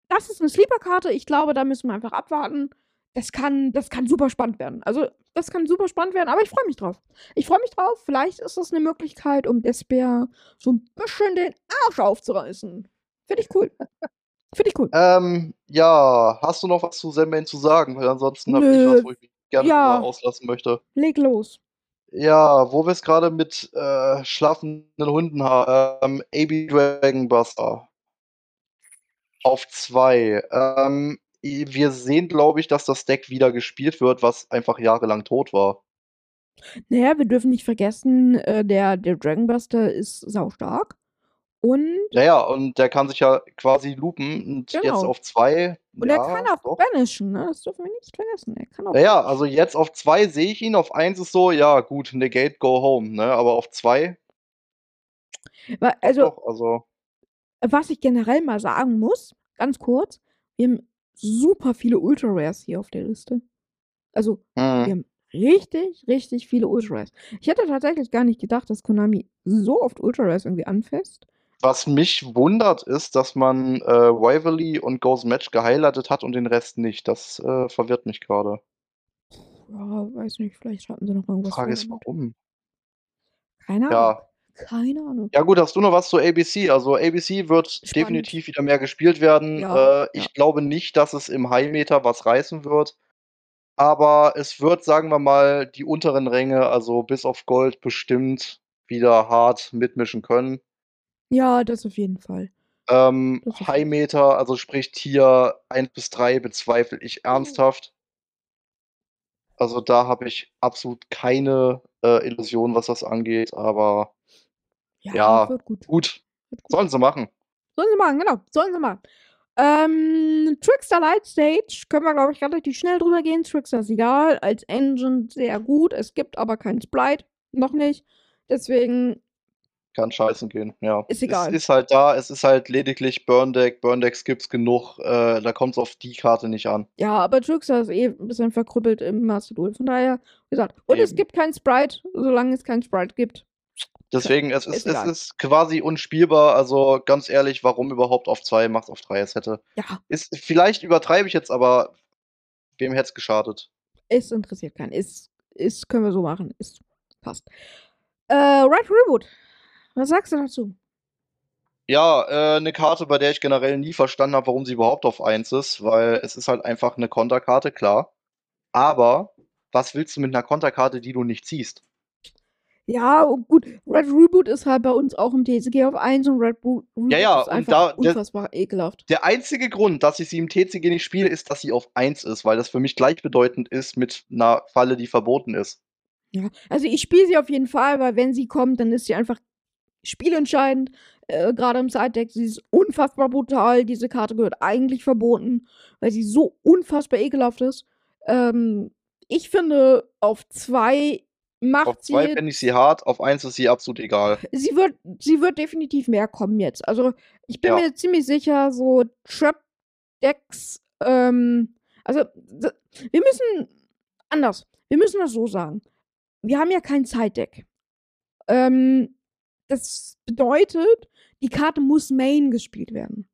das ist eine Sleeper-Karte. Ich glaube, da müssen wir einfach abwarten. Das kann, das kann super spannend werden. Also, das kann super spannend werden, aber ich freue mich drauf. Ich freue mich drauf. Vielleicht ist das eine Möglichkeit, um Despair so ein bisschen den Arsch aufzureißen. Finde ich cool. Finde ich cool. Ähm, ja, hast du noch was zu Zenbane zu sagen? Weil ansonsten habe ich was, wo ich mich gerne ja. auslassen möchte. Leg los. Ja, wo wir es gerade mit äh, schlafenden Hunden haben. Ähm, AB Dragon Buster. Auf zwei. Ähm, wir sehen, glaube ich, dass das Deck wieder gespielt wird, was einfach jahrelang tot war. Naja, wir dürfen nicht vergessen, äh, der, der Dragonbuster ist saustark. Und, Ja, ja, und der kann sich ja quasi loopen und jetzt Genau. auf zwei. und ja, er kann auch doch. banishen, ne? Das dürfen wir nicht vergessen. Er kann auch. Ja, ja, also jetzt auf zwei sehe ich ihn, auf eins ist so, ja, gut, negate, go home, ne? Aber auf zwei, Weil, also, doch, also. was ich generell mal sagen muss, ganz kurz, wir haben super viele Ultra Rares hier auf der Liste. Also, wir Hm. haben richtig, richtig viele Ultra Rares. Ich hätte tatsächlich gar nicht gedacht, dass Konami so oft Ultra Rares irgendwie anfasst. Was mich wundert, ist, dass man äh, Rivalry und Goes Match gehighlightet hat und den Rest nicht. Das äh, verwirrt mich gerade. Ja, weiß nicht, vielleicht hatten sie noch irgendwas Frage ist, warum? Keine Ahnung. Ja, Keine Ahnung. Ja gut, hast du noch was zu ABC? Also ABC wird Spannend. definitiv wieder mehr gespielt werden. Ja, Äh, ich ja. glaube nicht, dass es im High-Meter was reißen wird. Aber es wird, sagen wir mal, die unteren Ränge, also bis auf Gold, bestimmt wieder hart mitmischen können. Ja, das auf jeden Fall. Ähm, Das auf jeden High-Meter, also sprich Tier 1 bis 3, bezweifle ich ernsthaft. Also da habe ich absolut keine äh, Illusion, was das angeht, aber Ja, ja, wird gut. gut, Wird gut. sollen sie machen. Sollen sie machen, genau. Sollen sie machen. Ähm, Trickster Light Stage können wir, glaube ich, relativ schnell drüber gehen. Trickster ist egal. Als Engine sehr gut. Es gibt aber keinen Sprite. Noch nicht. Deswegen Kann scheißen gehen, ja. Ist egal. Es ist halt da, es ist halt lediglich Burn-Deck. Burn-Decks gibt's genug, äh, da kommt's auf die Karte nicht an. Ja, aber Trickster ist eh ein bisschen verkrüppelt im Master Duel. Von daher, wie gesagt. Und es Eben. gibt keinen Sprite, solange es keinen Sprite gibt. Deswegen, es ist, Ist es ist quasi unspielbar. Also ganz ehrlich, warum überhaupt auf 2? Macht's auf 3 es hätte. Ja, Ist, vielleicht übertreibe ich jetzt, aber wem hätte es geschadet? es interessiert keinen. Ist, ist, können wir so machen. Ist, passt. Äh, Right Reboot. Was sagst du dazu? Ja, äh, eine Karte, bei der ich generell nie verstanden habe, warum sie überhaupt auf 1 ist, weil es ist halt einfach eine Konterkarte, klar. Aber was willst du mit einer Konterkarte, die du nicht ziehst? Ja, oh, gut. Red Reboot ist halt bei uns auch im TCG auf 1 und Red Bo Reboot Ja, ja, ist und einfach da- der- unfassbar ekelhaft. Der einzige Grund, dass ich sie im TCG nicht spiele, ist, dass sie auf 1 ist, weil das für mich gleichbedeutend ist mit einer Falle, die verboten ist. Ja, also ich spiele sie auf jeden Fall, weil wenn sie kommt, dann ist sie einfach spielentscheidend. Äh, Gerade im Side-Deck, sie ist unfassbar brutal. Diese Karte gehört eigentlich verboten, weil sie so unfassbar ekelhaft ist. Ähm, ich finde, auf 2 macht Auf sie. 2 finde ich sie hart, auf 1 ist sie absolut egal. sie wird, sie wird definitiv mehr kommen jetzt. Also ich bin Ja. mir ziemlich sicher, so Trap-Decks, ähm, also wir müssen anders. Wir müssen das so sagen. Wir haben ja kein Side-Deck. Ähm, das bedeutet, die Karte muss Main gespielt werden.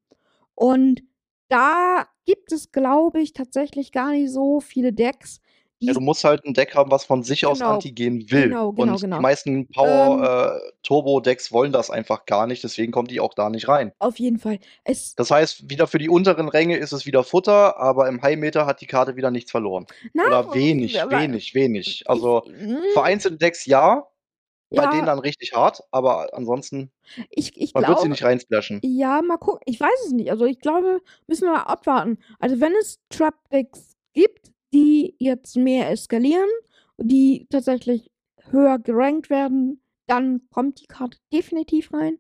Und da gibt es, glaube ich, tatsächlich gar nicht so viele Decks, Ja, du musst halt ein Deck haben, was von sich aus Genau. Anti gehen will. Genau, genau, Und genau. die meisten Power-Turbo-Decks wollen das einfach gar nicht, deswegen kommt die auch da nicht rein. auf jeden Fall. Es, Das heißt, wieder für die unteren Ränge ist es wieder Futter, aber im High-Meter hat die Karte wieder nichts verloren. na, Oder wenig, wenig, wenig. Also mm, vereinzelte Decks ja, bei ja, denen dann richtig hart, aber ansonsten, ich, ich man wird sie nicht reinsplashen. Ja, mal gucken. Ich weiß es nicht. Also ich glaube, müssen wir mal abwarten. Also wenn es Trap-Decks gibt, die jetzt mehr eskalieren, die tatsächlich höher gerankt werden, dann kommt die Karte definitiv rein.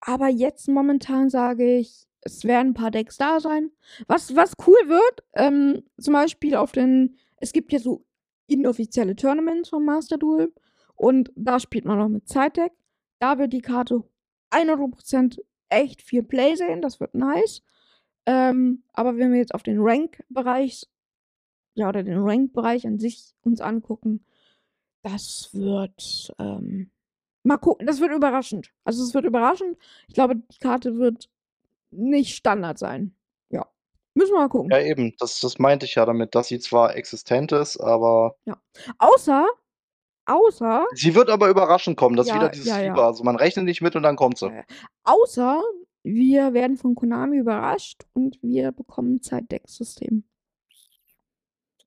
Aber jetzt momentan sage ich, es werden ein paar Decks da sein. Was, was cool wird, ähm, zum Beispiel auf den, es gibt ja so inoffizielle Tournaments vom Master Duel und da spielt man noch mit Side-Deck. Da wird die Karte 100% echt viel Play sehen, das wird nice. Ähm, aber wenn wir jetzt auf den Rank-Bereich, ja, oder den Rank-Bereich an sich uns angucken, das wird, ähm, mal gucken, das wird überraschend. Also es wird überraschend. Ich glaube, die Karte wird nicht Standard sein. Ja. Müssen wir mal gucken. Ja, eben, das, das meinte ich ja damit, dass sie zwar existent ist, aber Außer, außer, sie wird aber überraschend kommen. Das ist Ja, wieder dieses ja, ja. Fieber. Also man rechnet nicht mit und dann kommt sie. Ja. außer, wir werden von Konami überrascht und wir bekommen ein Zeitdeck-System.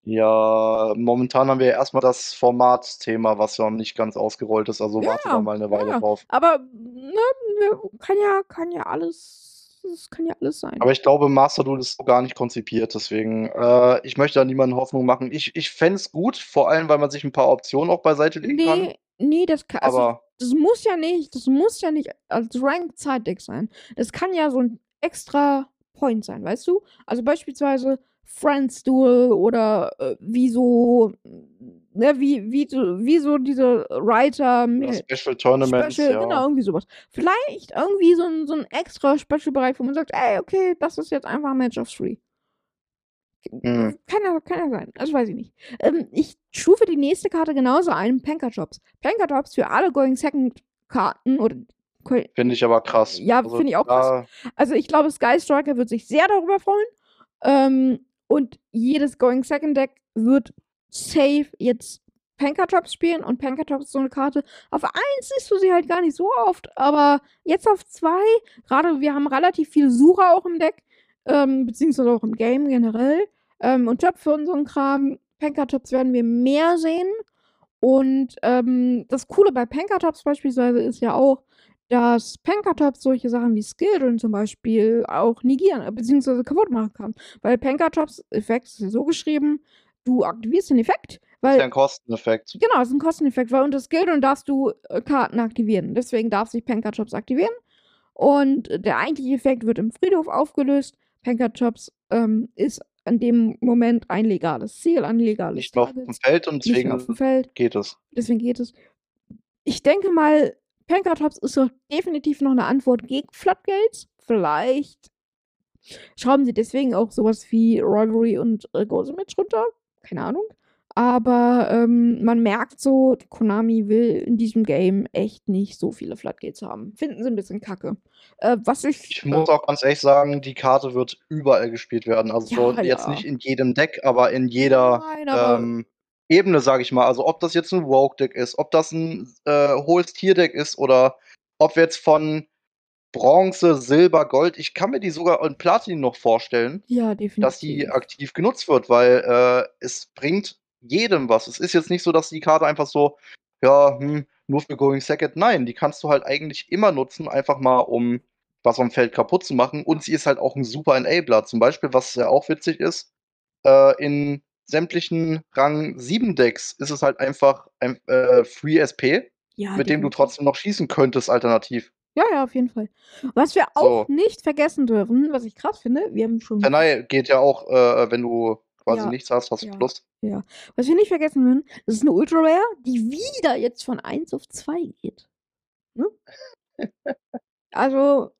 Ja, momentan haben wir erstmal das Formatthema, was ja noch nicht ganz ausgerollt ist. Also warte Ja, da mal eine Weile drauf. Aber, ne, wir- kann ja, kann ja alles, es kann ja alles sein. Aber ich glaube, Master Duel ist so gar nicht konzipiert. Deswegen, äh, ich möchte da niemanden Hoffnung machen. Ich, ich fände es gut, vor allem, weil man sich ein paar Optionen auch beiseite legen kann. Nee, nee, das kann, also, Aber das muss ja nicht, das muss ja nicht als Ranked Side Deck sein. Das kann ja so ein extra Point sein, weißt du? Also beispielsweise Friends Duel oder äh, wie so, ne, wie, wie, so- wie so diese Writer mit Special Tournaments, Special, ja. genau, irgendwie sowas. Vielleicht irgendwie so ein, so ein extra Special-Bereich, wo man sagt, ey, okay, das ist jetzt einfach ein Match of Three. Hm. Kann ja, kann ja sein. Das weiß ich nicht. Ähm, ich stufe die nächste Karte genauso ein. Panker-Jobs. Panker-Jobs für alle Going Second-Karten oder. Finde ich aber krass. Ja, Also finde ich auch krass. Also, ich glaube, Sky Striker wird sich sehr darüber freuen. Ähm, und jedes Going Second Deck wird safe jetzt Pankertops spielen und Pankertops ist so eine Karte. Auf 1 siehst du sie halt gar nicht so oft, aber jetzt auf 2, gerade wir haben relativ viele Sucher auch im Deck, ähm, beziehungsweise auch im Game generell, ähm, und Töpfe und so ein Kram. Pankertops werden wir mehr sehen. Und ähm, das Coole bei Pankertops beispielsweise ist ja auch, dass Pankertops solche Sachen wie Skilldrin zum Beispiel auch negieren, äh, beziehungsweise kaputt machen kann. Weil Pankertops Effekt ist ja so geschrieben, du aktivierst den Effekt, weil. Das ist ja ein Kosteneffekt. Genau, das ist ein Kosteneffekt, weil unter Skilldrin darfst du äh, Karten aktivieren. Deswegen darf sich Pankertops aktivieren. Und der eigentliche Effekt wird im Friedhof aufgelöst. Pankertops ähm, ist in dem Moment ein legales Ziel, ein legales Nicht mehr auf dem Feld und deswegen Feld. geht es. Deswegen geht es. Ich denke mal, Pankertops ist doch definitiv noch eine Antwort gegen Floodgates. Vielleicht schrauben sie deswegen auch sowas wie Rivalry und äh, Gosimic runter. Keine Ahnung. Aber ähm, man merkt so, Konami will in diesem Game echt nicht so viele Floodgates haben. Finden sie ein bisschen kacke. Äh, was ich. Ich muss auch ganz ehrlich sagen, die Karte wird überall gespielt werden. Also ja, jetzt ja. nicht in jedem Deck, aber in jeder Nein, aber ähm, Ebene, sage ich mal. Also ob das jetzt ein Rogue-Deck ist, ob das ein äh, hohes Tier-Deck ist oder ob wir jetzt von Bronze, Silber, Gold, ich kann mir die sogar in Platin noch vorstellen, ja, dass die aktiv genutzt wird, weil äh, es bringt jedem was. Es ist jetzt nicht so, dass die Karte einfach so, ja, hm, nur für Going Second. Nein, die kannst du halt eigentlich immer nutzen, einfach mal um was am Feld kaputt zu machen. Und sie ist halt auch ein super Enabler. Zum Beispiel, was ja auch witzig ist, äh, in sämtlichen Rang 7 Decks ist es halt einfach ein äh, Free SP, ja, mit dem du trotzdem noch schießen könntest, alternativ. Ja, ja, auf jeden Fall. Was wir auch so. nicht vergessen dürfen, was ich krass finde, wir haben schon. Tenai geht ja auch, äh, wenn du quasi ja. nichts hast, hast du ja. Plus. Ja. Was wir nicht vergessen würden, das ist eine Ultra Rare, die wieder jetzt von 1 auf 2 geht. Ne? also,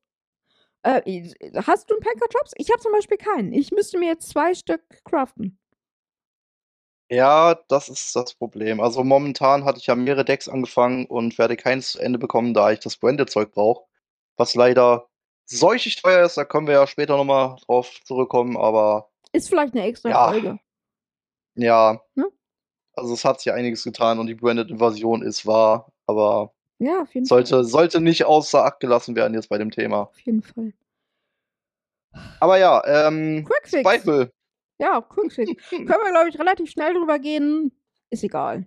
äh, hast du einen Packer Drops? Ich habe zum Beispiel keinen. Ich müsste mir jetzt zwei Stück craften. Ja, das ist das Problem. Also momentan hatte ich ja mehrere Decks angefangen und werde keins zu Ende bekommen, da ich das Branded-Zeug brauche. Was leider solch teuer ist, da können wir ja später nochmal drauf zurückkommen, aber ist vielleicht eine extra ja. Folge. Ja. Hm? Also es hat sich einiges getan und die Branded Invasion ist wahr, aber ja, auf jeden sollte, Fall. sollte nicht außer Acht gelassen werden jetzt bei dem Thema. Auf jeden Fall. Aber ja, ähm, Quickfix. Bible. Ja, Quickfix. Können wir, glaube ich, relativ schnell drüber gehen. Ist egal.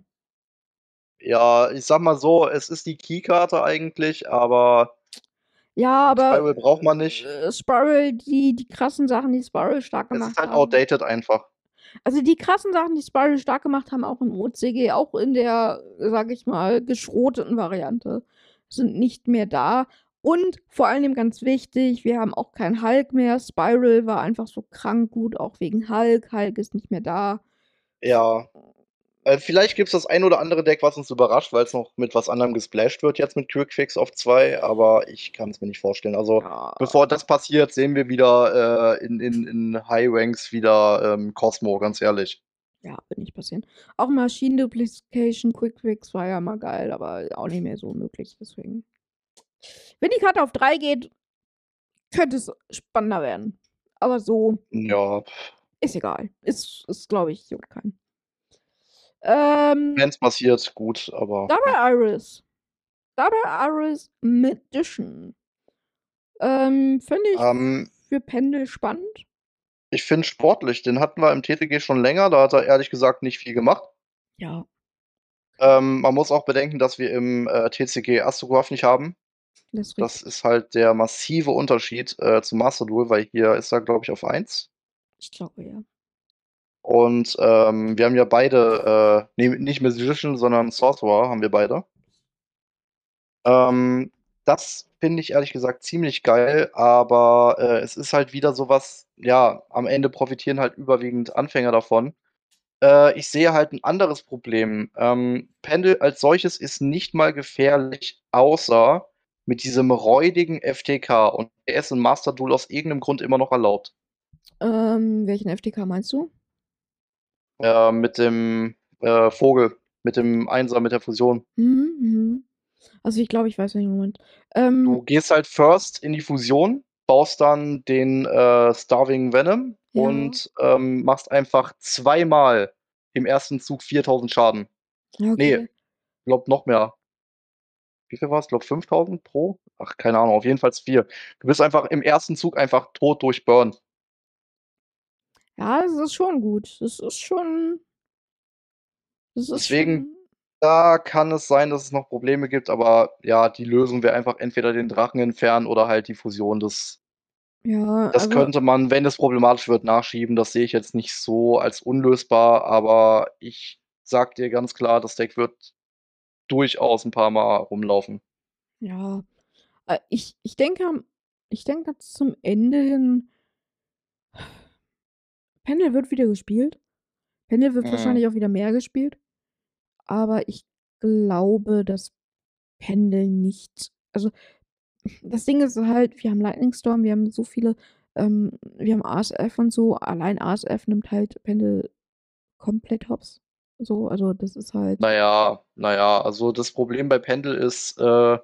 Ja, ich sag mal so, es ist die Keykarte eigentlich, aber ja, aber Spiral braucht man nicht. Äh, Spiral, die, die krassen Sachen, die Spiral stark gemacht haben. Es ist halt haben. outdated einfach. Also die krassen Sachen, die Spiral stark gemacht haben, auch im OCG, auch in der, sag ich mal, geschroteten Variante, sind nicht mehr da. Und vor allem ganz wichtig, wir haben auch keinen Hulk mehr. Spiral war einfach so krank gut, auch wegen Hulk. Hulk ist nicht mehr da. Ja. Äh, vielleicht gibt es das ein oder andere Deck, was uns überrascht, weil es noch mit was anderem gesplashed wird, jetzt mit Quickfix auf 2, aber ich kann es mir nicht vorstellen. Also, ja. bevor das passiert, sehen wir wieder äh, in, in, in High Ranks wieder ähm, Cosmo, ganz ehrlich. Ja, wird nicht passieren. Auch Maschinenduplication Quickfix war ja mal geil, aber auch nicht mehr so möglich, deswegen. Wenn die Karte auf 3 geht, könnte es spannender werden. Aber so. Ja. Ist egal. Ist, ist glaube ich, juckt keinen. Ähm, Wenn es passiert, gut, aber. Double Iris. Double Iris Magician. Ähm, finde ich ähm, für Pendel spannend. Ich finde sportlich. Den hatten wir im TTG schon länger. Da hat er ehrlich gesagt nicht viel gemacht. Ja. Ähm, man muss auch bedenken, dass wir im äh, TCG Astrograph nicht haben. Das, das, ist halt der massive Unterschied äh, zum Master Duel, weil hier ist er, glaube ich, auf 1. Ich glaube, ja. Und ähm, wir haben ja beide, äh, nicht Magician, sondern Sorcerer haben wir beide. Ähm, das finde ich ehrlich gesagt ziemlich geil, aber äh, es ist halt wieder sowas, ja, am Ende profitieren halt überwiegend Anfänger davon. Äh, ich sehe halt ein anderes Problem. Ähm, Pendel als solches ist nicht mal gefährlich, außer mit diesem räudigen FTK und er ist in Master Duel aus irgendeinem Grund immer noch erlaubt. Ähm, welchen FTK meinst du? Ja, mit dem äh, Vogel, mit dem Einser, mit der Fusion. Mhm, mhm. Also ich glaube, ich weiß welchen Moment. Ähm, du gehst halt first in die Fusion, baust dann den äh, Starving Venom ja. und ähm, machst einfach zweimal im ersten Zug 4000 Schaden. Okay. glaube noch mehr. Wie viel war's? Glaube 5.000 pro? Ach, keine Ahnung, auf jeden Fall 4. Du bist einfach im ersten Zug einfach tot durch Burn. Ja, das ist schon gut. Das ist schon das ist Deswegen, schon da kann es sein, dass es noch Probleme gibt, aber ja, die Lösung wäre einfach entweder den Drachen entfernen oder halt die Fusion. Das Ja, das also könnte man, wenn es problematisch wird, nachschieben. Das sehe ich jetzt nicht so als unlösbar, aber ich sage dir ganz klar, das Deck wird durchaus 'n paarmal rumlaufen. Ja, äh, ich ich denke ich denke zum Ende hin Pendel wird wieder gespielt. Pendel wird Mhm. wahrscheinlich auch wieder mehr gespielt. Aber ich glaube, dass Pendel nicht also, das Ding ist halt, wir haben Lightning Storm, wir haben so viele ähm, wir haben ASF und so. Allein ASF nimmt halt Pendel komplett Hops. So, also das ist halt Na ja, na ja, also das Problem bei Pendel ist, äh,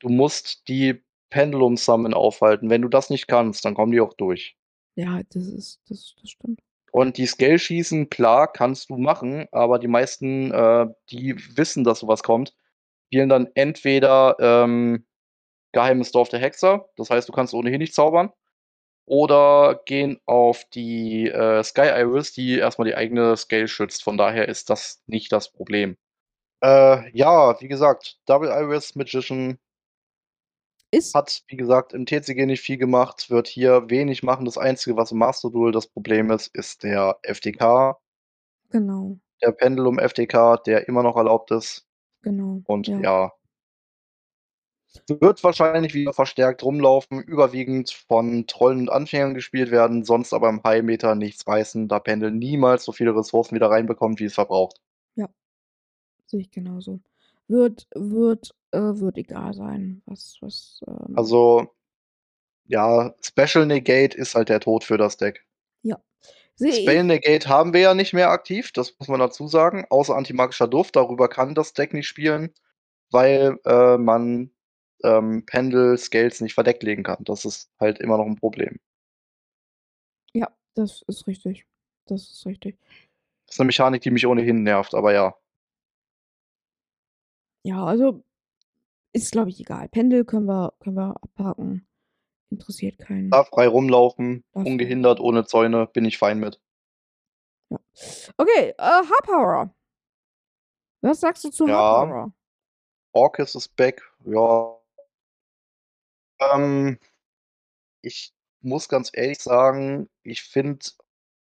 du musst die Pendulum Summon aufhalten. Wenn du das nicht kannst, dann kommen die auch durch. Ja, das ist das das stimmt. Und die Scale-Schießen, klar, kannst du machen, aber die meisten, äh, die wissen, dass so was kommt, spielen dann entweder, ähm, Geheimes Dorf der Hexer, das heißt, du kannst ohnehin nicht zaubern, oder gehen auf die, äh, Sky Iris, die erst mal die eigene Scale schützt. Von daher ist das nicht das Problem. Äh, ja, wie gesagt, Double Iris Magician Ist hat, wie gesagt, im TCG nicht viel gemacht, wird hier wenig machen. Das Einzige, was im Master Duel das Problem ist, ist der FTK. Genau. Der Pendulum FTK, der immer noch erlaubt ist. Genau, Und ja. ja. Wird wahrscheinlich wieder verstärkt rumlaufen, überwiegend von Trollen und Anfängern gespielt werden, sonst aber im High Meta nichts reißen, da Pendel niemals so viele Ressourcen wieder reinbekommt, wie es verbraucht. Ja. Sehe ich genauso. Wird wird äh, wird egal sein, was was, ähm Also, ja, Special Negate ist halt der Tod für das Deck. Ja, Spell. Negate haben wir ja nicht mehr aktiv, das muss man dazu sagen, außer Antimagischer Duft. Darüber kann das Deck nicht spielen, weil, äh, man, ähm, Pendel Scales nicht verdeckt legen kann. Das ist halt immer noch 'n Problem. Ja, das ist richtig. Das ist richtig. Das ist 'ne Mechanik, die mich ohnehin nervt, aber ja. Ja, also, ist, glaube ich, egal. Pendel können wir können wir abhaken. Interessiert keinen. Darf frei rumlaufen, Darf ungehindert, ohne Zäune, bin ich fein mit. Ja. Okay, äh, Hard-Power. Was sagst du zu Ja. Hard-Power? Orcust ist back, ja. Ähm ich muss ganz ehrlich sagen, ich finde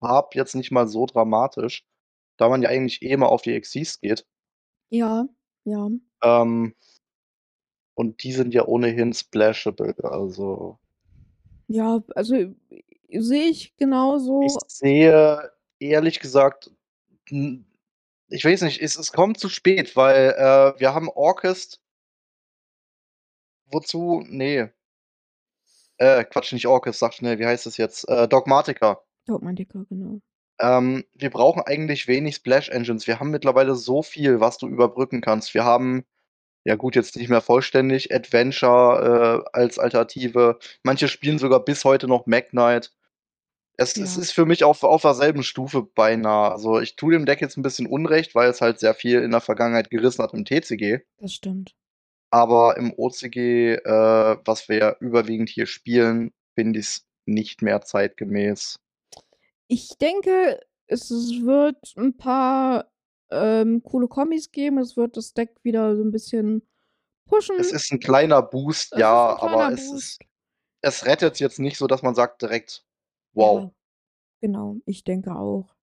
Harp jetzt nicht mal so dramatisch, da man ja eigentlich eh immer auf die Xyz geht. Ja, ja. Ähm und die sind ja ohnehin splashable, also Ja, also, sehe ich Ich genauso. sehe ehrlich gesagt ich weiß nicht, es es kommt zu spät, weil, äh, wir haben Orcust Wozu? Ne. Äh, Quatsch, nicht Orcust, sage schnell, wie heißt das jetzt? Äh, Dogmatika. Dogmatika, genau. Ähm, wir brauchen eigentlich wenig Splash Engines. Wir haben mittlerweile so viel, was du überbrücken kannst. Wir haben ja gut, jetzt nicht mehr vollständig, Adventure, äh, als Alternative. Manche spielen sogar bis heute noch Knight. Es es Ja. ist für mich auf auf derselben Stufe beinahe. Also, ich tue dem Deck jetzt 'n bisschen Unrecht, weil es halt sehr viel in der Vergangenheit gerissen hat im TCG. Das stimmt. Aber im OCG, äh, was wir ja überwiegend hier spielen, finde ich's nicht mehr zeitgemäß. Ich denke, es es wird 'n paar, ähm, coole Kombis geben. Es wird das Deck wieder so 'n bisschen Es pushen. ist 'n kleiner Boost, Es ja, kleiner aber es ist Boost. es rettet's jetzt nicht so, dass man sagt direkt: „Wow.“ Ja, genau. Ich denke auch,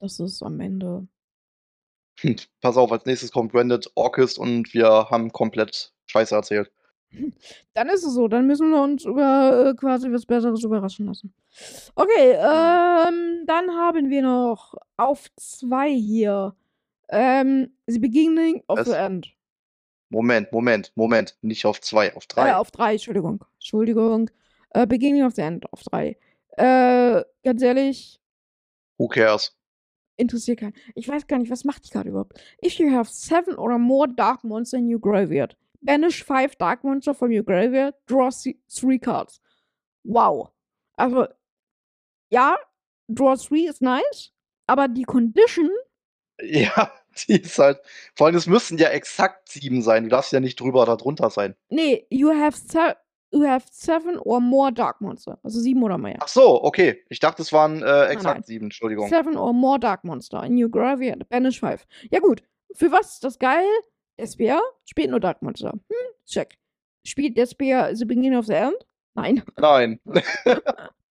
dass es am Ende Hm, pass auf, als Nächstes kommt Branded Orcust und wir haben komplett Scheiße erzählt. Dann ist es so, dann müssen wir uns über, äh, quasi was Besseres überraschen lassen. Okay, Mhm. ähm, dann haben wir noch auf 2 hier, ähm, The Beginning of the Was? End. Moment, Moment, Moment, nicht auf 2, auf Äh, 3. auf 3, Entschuldigung. Entschuldigung. Äh, Beginning of the End auf 3. Äh, ganz ehrlich Who cares? interessiert keinen. Ich weiß gar nicht, was macht die Karte überhaupt? If you have 7 or more Dark Monster in your graveyard, banish 5 Dark Monster from your graveyard, draw 3 cards. Wow. Also ja, Draw 3 ist nice, aber die Condition Ja. Die ist halt vor allem, es müssten ja exakt 7 sein. Du darfst ja nicht drüber oder drunter sein. Ne, you have you have 7 or more Dark Monster. Also 7 oder mehr. Ach so, okay. Ich dachte, es waren, äh, exakt nein. 7, Entschuldigung. 7 or more Dark Monster in your graveyard. Banish 5. Ja gut. Für was ist das geil? Spear spielt nur Dark Monster. Hm, check. Spielt Spear the beginning of the end? Nein. Nein.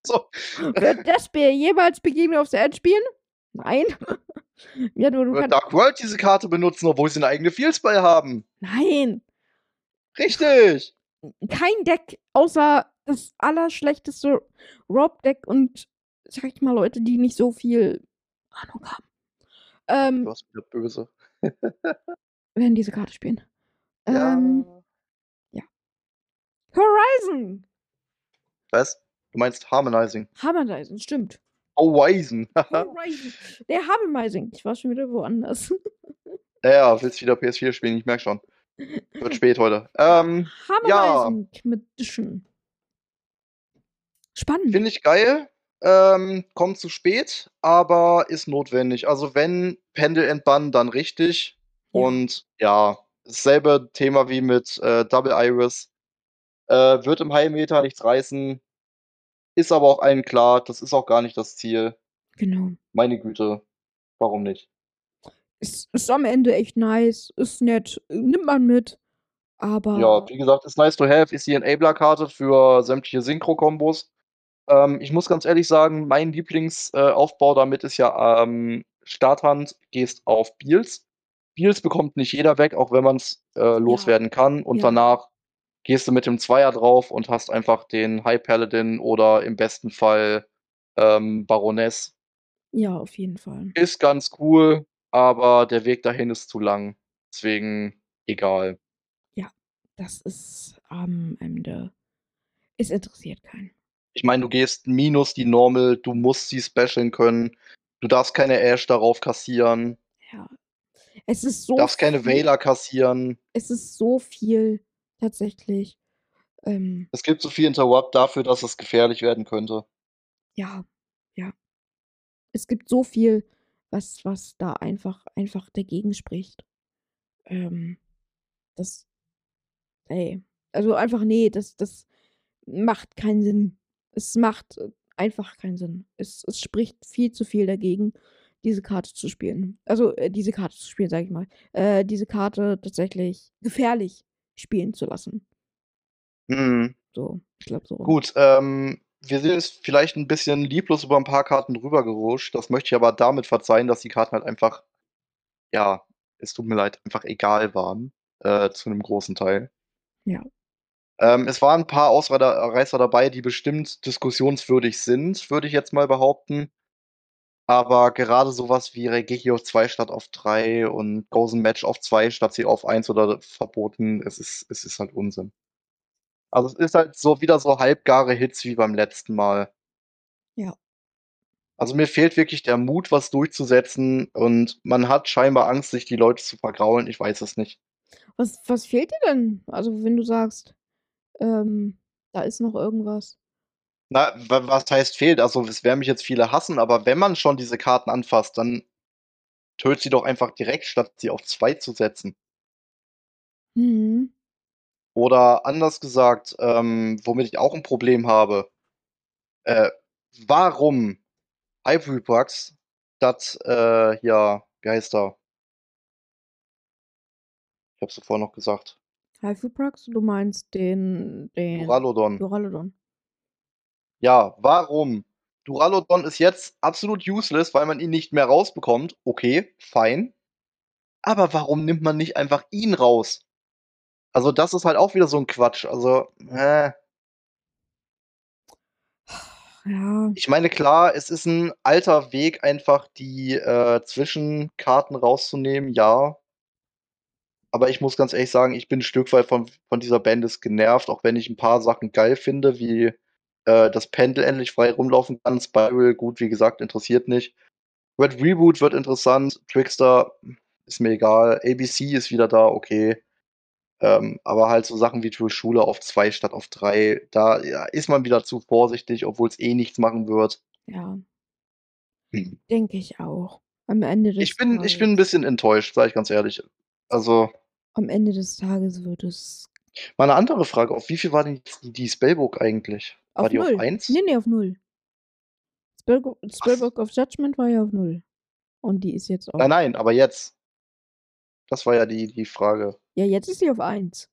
So. Wird Spear jemals beginning of the end spielen? Nein. Ja, du du Dark World diese Karte benutzen, obwohl sie 'ne eigene Field Spell haben. Nein. Richtig. Kein Deck außer das allerschlechteste Rob-Deck und, sage ich mal, Leute, die nicht so viel Ahnung haben. Ähm Du warst wieder böse. Werden diese Karte spielen. Ja. Ähm ja. Horizon! Was? Du meinst Harmonizing? Harmonizing, stimmt. Horizon. Horizon. Der Harmonizing. Ich war schon wieder woanders. Ja, willst wieder PS4 spielen, ich merke schon. Wird spät heute. Ähm, ja. Harmonizing Edition. Spannend. Finde ich geil. Ähm, kommt zu spät, aber ist notwendig. Also, wenn Pendel entbannen, dann richtig. Ja. Und ja, dasselbe Thema wie mit, äh, Double Iris. Äh, wird im High Meta nichts reißen. Ist aber auch allen klar, das ist auch gar nicht das Ziel. Genau. Meine Güte, warum nicht? Ist ist am Ende echt nice, ist nett, nimmt man mit, Ja, aber wie gesagt, ist nice to have, ist die Enabler-Karte für sämtliche Synchro-Kombos. Ähm, ich muss ganz ehrlich sagen, mein Lieblings äh, damit ist ja, ähm, Starthand, gehst auf Beals. Beals bekommt nicht jeder weg, auch wenn man's, äh, Ja. loswerden kann und Ja. danach gehst du mit dem Zweier drauf und hast einfach den High Paladin oder im besten Fall, ähm, Baroness. Ja, auf jeden Fall. Ist ganz cool, aber der Weg dahin ist zu lang. Deswegen egal. Ja, das ist am Ende es interessiert keinen. Ich meine, du gehst minus die Normal, du musst sie specialen können. Du darfst keine Ash darauf kassieren. Ja. Es ist so Darfst keine Veiler kassieren. es ist so viel tatsächlich. Ähm Es gibt so viel Interrupt dafür, dass es gefährlich werden könnte. Ja, ja. Es gibt so viel, was was da einfach einfach dagegen spricht. Ähm, das ey, also einfach ne, das das macht keinen Sinn. Es macht, äh, einfach keinen Sinn. Es es spricht viel zu viel dagegen, diese Karte zu spielen. Also, äh, diese Karte zu spielen, sage ich mal. Äh, diese Karte tatsächlich gefährlich spielen zu lassen. Mhm. So, ich glaube so. Gut, ähm, wir sind jetzt vielleicht 'n bisschen lieblos über 'n paar Karten drüber geruscht. Das möchte ich aber damit verzeihen, dass die Karten halt einfach ja, es tut mir leid, einfach egal waren, äh, zu 'nem großen Teil. Ja. Ähm, es waren 'n paar Ausreider Reißer dabei, die bestimmt diskussionswürdig sind, würde ich jetzt mal behaupten. Aber gerade so was wie Raigeki auf 2 statt auf 3 und Gozen Match auf 2 statt sie auf 1 oder verboten, es ist es ist halt Unsinn. Also, es ist halt so wieder so halbgare Hits wie beim letzten Mal. Ja. Also, mir fehlt wirklich der Mut, was durchzusetzen und man hat scheinbar Angst, sich die Leute zu vergraulen, ich weiß es nicht. Was was fehlt dir denn? Also, wenn du sagst, ähm, da ist noch irgendwas. Na, wa was heißt fehlt? Also, es werden mich jetzt viele hassen, aber wenn man schon diese Karten anfasst, dann töte sie doch einfach direkt, statt sie auf 2 zu setzen. Mhm. Oder anders gesagt, ähm, womit ich auch 'n Problem habe, äh, warum Hybribugs statt, äh, hier, wie heißt er? Ich habe es doch vorhin noch gesagt. Hyperprax? Du meinst den den Duraludon. Duraludon. Ja, warum? Duraludon ist jetzt absolut useless, weil man ihn nicht mehr rausbekommt. Okay, fein. Aber warum nimmt man nicht einfach ihn raus? Also, das ist halt auch wieder so 'n Quatsch. Also, äh. Ja. Ich meine, klar, es ist 'n alter Weg, einfach die, äh, Zwischenkarten rauszunehmen, ja. Aber ich muss ganz ehrlich sagen, ich bin 'n Stück weit von von dieser Bandlist genervt, auch wenn ich 'n paar Sachen geil finde, wie, äh, dass Pendel endlich frei rumlaufen kann. Spiral, gut, wie gesagt, interessiert nicht. Red Reboot wird interessant. Trickster, ist mir egal. ABC ist wieder da, okay. Ähm, aber halt so Sachen wie True Schule auf 2 statt auf 3, da, ja, ist man wieder zu vorsichtig, obwohl's eh nichts machen wird. Ja. Mhm. Denke ich auch. Am Ende des Ich bin ich bin 'n Tages bisschen enttäuscht, sage ich ganz ehrlich. Also am Ende des Tages wird es Mal 'ne andere Frage, auf wie viel war denn die Spellbook eigentlich? War auf die auf 0. 1? Ne, ne, auf 0. Spellgo Was? Spellbook of Judgment war ja auf 0. Und die ist jetzt auf Nein, nein, aber jetzt. Das war ja die die Frage. Ja, jetzt ist sie auf 1.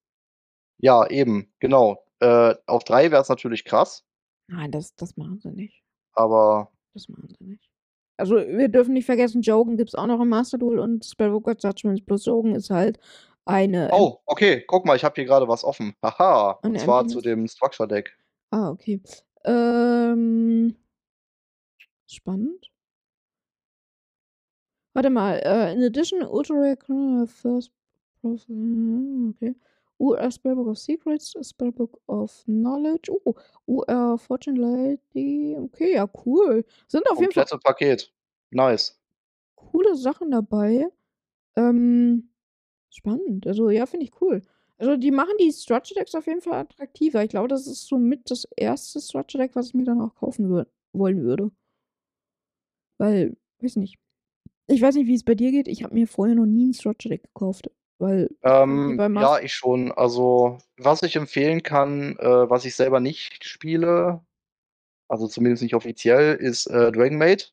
Ja, eben, genau. Äh, auf 3 wär's natürlich krass. Nein, das das machen sie nicht. Aber Das machen sie nicht. Also, wir dürfen nicht vergessen, Joken gibt's auch noch im Master Duel und Spellbook of Judgment plus Joken ist halt eine Oh, okay, guck mal, ich habe hier grade was offen. Haha, und zwar zu dem Structure Deck. Ah, okay. Ähm spannend. Warte mal, äh, in addition, ultra rare first okay. UR Spellbook of Secrets, Spellbook of Knowledge. Oh, UR Fortune Lady. Okay, ja, cool. Sind auf jeden Fall Paket. Nice. coole Sachen dabei. Ähm, spannend. Also, ja, finde ich cool. Also, die machen die Structure Decks auf jeden Fall attraktiver. Ich glaube, das ist somit das erste Structure Deck, was ich mir dann auch kaufen wür wollen würde. Weil, weiß nicht. Ich weiß nicht, wie's bei dir geht. Ich habe mir vorher noch nie 'n Structure Deck gekauft, weil Ähm, ja, ich schon. Also, was ich empfehlen kann, äh, was ich selber nicht spiele, also zumindest nicht offiziell, ist, äh, Dragon Maid.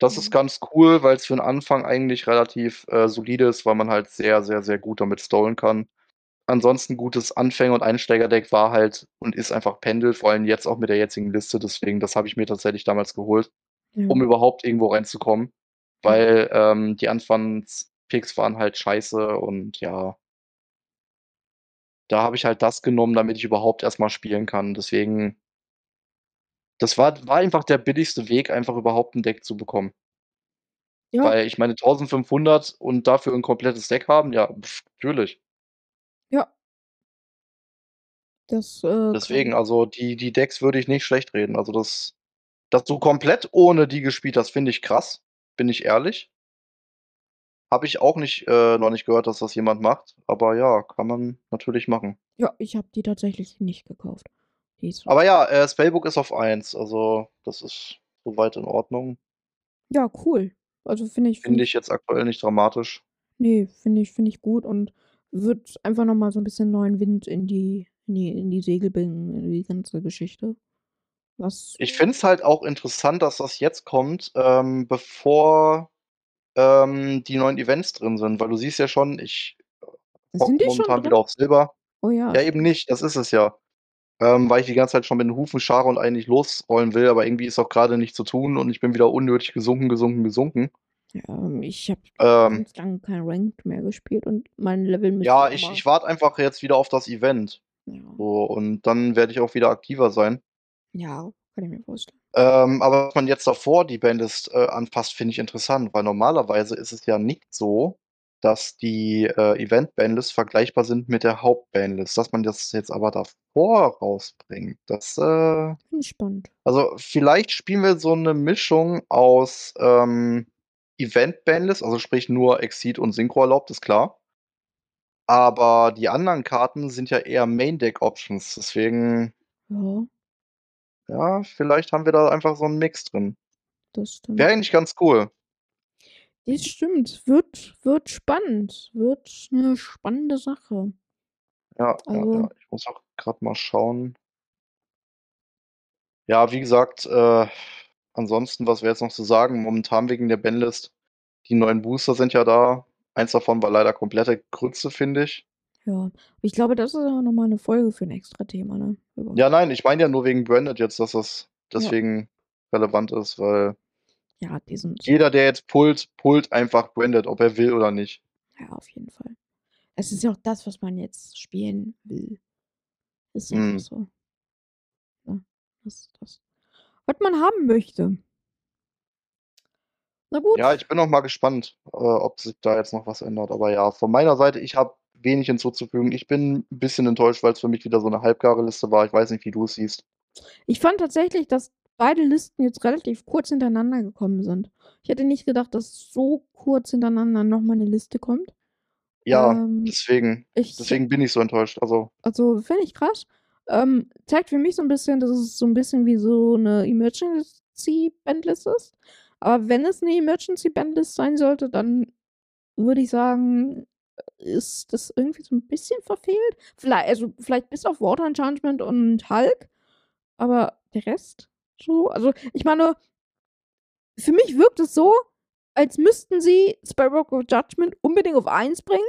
Das ist Mhm. ganz cool, weil's für 'n Anfang eigentlich relativ, äh, solide ist, weil man halt sehr, sehr, sehr gut damit stolen kann. Ansonsten gutes Anfänger und Einsteigerdeck war halt und ist einfach Pendel, vor allem jetzt auch mit der jetzigen Liste, deswegen das habe ich mir tatsächlich damals geholt, Ja. um überhaupt irgendwo reinzukommen, weil, ähm, die Anfangs-Picks waren halt scheiße und ja. Da habe ich halt das genommen, damit ich überhaupt erst mal spielen kann. Deswegen das war war einfach der billigste Weg, einfach überhaupt 'n Deck zu bekommen. Ja. Weil ich meine 1.500 und dafür 'n komplettes Deck haben, ja, natürlich. Ja. Das, äh, Deswegen, also die die Decks würde ich nicht schlechtreden. Also das dass du komplett ohne die gespielt hast, finde ich krass, bin ich ehrlich. Habe ich auch nicht äh, noch nicht gehört, dass das jemand macht, aber ja, kann man natürlich machen. Ja, ich habe die tatsächlich nicht gekauft. Die Aber ja, äh, Spellbook ist auf 1, also das ist so weit in Ordnung. Ja, cool. Also, finde ich finde Finde ich ich jetzt aktuell nicht dramatisch. Ne, finde ich finde ich gut und wird einfach noch mal so 'n bisschen neuen Wind in die in die in die Segel bringen, in die ganze Geschichte. Was Ich finde es halt auch interessant, dass das jetzt kommt, ähm, bevor, ähm, die neuen Events drin sind, weil du siehst ja schon, ich, Sind die schon momentan drin? wieder auf Silber. Oh ja, Ja, eben nicht, das ist es ja. Ähm, weil ich die ganze Zeit schon mit den Hufen scharre und eigentlich losrollen will, aber irgendwie ist auch grade nichts zu tun und ich bin wieder unnötig gesunken, gesunken, gesunken. Ja, ich habe Ähm ganz lange kein Ranked mehr gespielt und mein Level müsste Ja, ich ich warte einfach jetzt wieder auf das Event. Ja. So, und dann werde ich auch wieder aktiver sein. Ja, kann ich mir vorstellen. Ähm, aber dass man jetzt davor die Banlist, äh, anpasst, finde ich interessant, weil normalerweise ist es ja nicht so, dass die, äh, Event-Banlists vergleichbar sind mit der Haupt-Banlist. Dass man das jetzt aber davor rausbringt, das, äh Finde ich spannend. Also, vielleicht spielen wir so 'ne Mischung aus, ähm, Event-Banlist, also sprich nur Exceed und Synchro erlaubt, ist klar. Aber die anderen Karten sind ja eher Main-Deck-Options, deswegen Ja. ja, vielleicht haben wir da einfach so 'n Mix drin. Das stimmt. Wäre eigentlich ganz cool. Das stimmt. Wird wird spannend. Wird 'ne spannende Sache. Ja, ja, Also ja. Ich muss auch grad mal schauen. Ja, wie gesagt, äh, ansonsten, was wäre jetzt noch zu sagen? Momentan wegen der Banlist die neuen Booster sind ja da. Eins davon war leider komplette Grütze, finde ich. Ja, ich glaube, das ist auch noch mal 'ne Folge für 'n Extra-Thema, ne? Über Ja, nein, ich meine ja nur wegen Branded jetzt, dass das Ja. deswegen relevant ist, weil Ja, jeder, der jetzt pullt, pullt einfach Branded, ob er will oder nicht. Ja, auf jeden Fall. Es ist ja auch das, was man jetzt spielen will. Ist einfach Mhm. so. Ne? Das ist das, was man haben möchte. Na gut. Ja, ich bin auch mal gespannt, äh, ob sich da jetzt noch was ändert. Aber ja, von meiner Seite, ich habe wenig hinzuzufügen. Ich bin 'n bisschen enttäuscht, weil's für mich wieder so 'ne halbgare Liste war. Ich weiß nicht, wie du es siehst. Ich fand tatsächlich, dass beide Listen jetzt relativ kurz hintereinander gekommen sind. Ich hätte nicht gedacht, dass so kurz hintereinander noch mal 'ne Liste kommt. Ja, Ähm, deswegen ich deswegen bin ich so enttäuscht. Also Also, finde ich krass. Ähm, zeigt für mich so 'n bisschen, dass es so 'n bisschen wie so 'ne Emergency-Bandlist ist. Aber wenn es 'ne Emergency Banlist sein sollte, dann würde ich sagen, ist das irgendwie so 'n bisschen verfehlt. Viellei also, vielleicht bis auf Water Enchantment und Hulk, aber der Rest so also, ich meine für mich wirkt es so, als müssten sie Spellbook of Judgment unbedingt auf 1 bringen,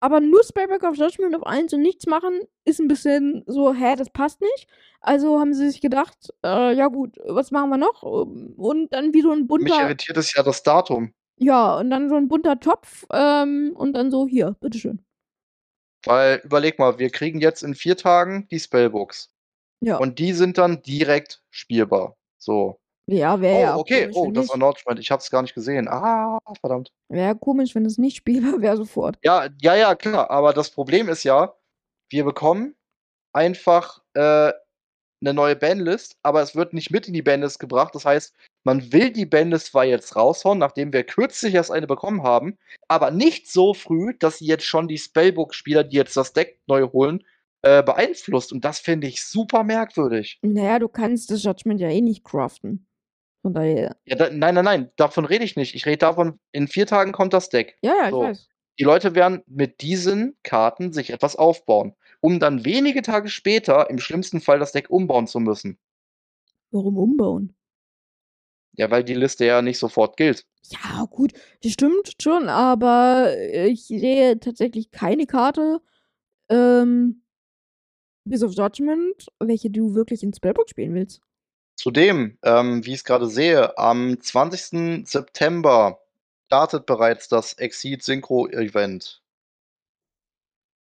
aber nur Spellbook of Judgment auf 1 und nichts machen, ist 'n bisschen so: „Hä, das passt nicht.“ Also, haben sie sich gedacht: „Äh, ja gut, was machen wir noch?“ Ähm, und dann wie so 'n Mich bunter irritiert es ja das Datum. Ja, und dann so 'n bunter Topf, ähm, und dann so: „Hier, bitte schön.“ Weil überleg mal, wir kriegen jetzt in 4 Tagen die Spellbooks. Ja. Und die sind dann direkt spielbar. So. Ja, wäre Oh, ja auch okay. komisch, Oh, wenn das nicht. Acknowledgement, ich habe es gar nicht gesehen. Ah, verdammt. Wäre komisch, wenn es nicht spielbar wäre sofort. Ja, ja, ja, klar. Aber das Problem ist ja, wir bekommen einfach, äh, 'ne neue Banlist, aber es wird nicht mit in die Banlist gebracht. Das heißt, man will die Banlist zwar jetzt raushauen, nachdem wir kürzlich erst eine bekommen haben, aber nicht so früh, dass sie jetzt schon die Spellbook-Spieler, die jetzt das Deck neu holen, äh, beeinflusst. Und das finde ich super merkwürdig. Na ja, du kannst das Judgement ja eh nicht craften. Von daher Ja, da nein, nein, nein, davon rede ich nicht. Ich rede davon, in 4 Tagen kommt das Deck. Ja, ja, ich So. weiß. Die Leute werden mit diesen Karten sich etwas aufbauen, um dann wenige Tage später im schlimmsten Fall das Deck umbauen zu müssen. Warum umbauen? Ja, weil die Liste ja nicht sofort gilt. Ja, gut, das stimmt schon, aber ich sehe tatsächlich keine Karte, ähm bis auf Judgement, welche du wirklich in Spellbook spielen willst. Zudem, ähm, wie ich's grade sehe, am 20. September startet bereits das Exceed Synchro Event.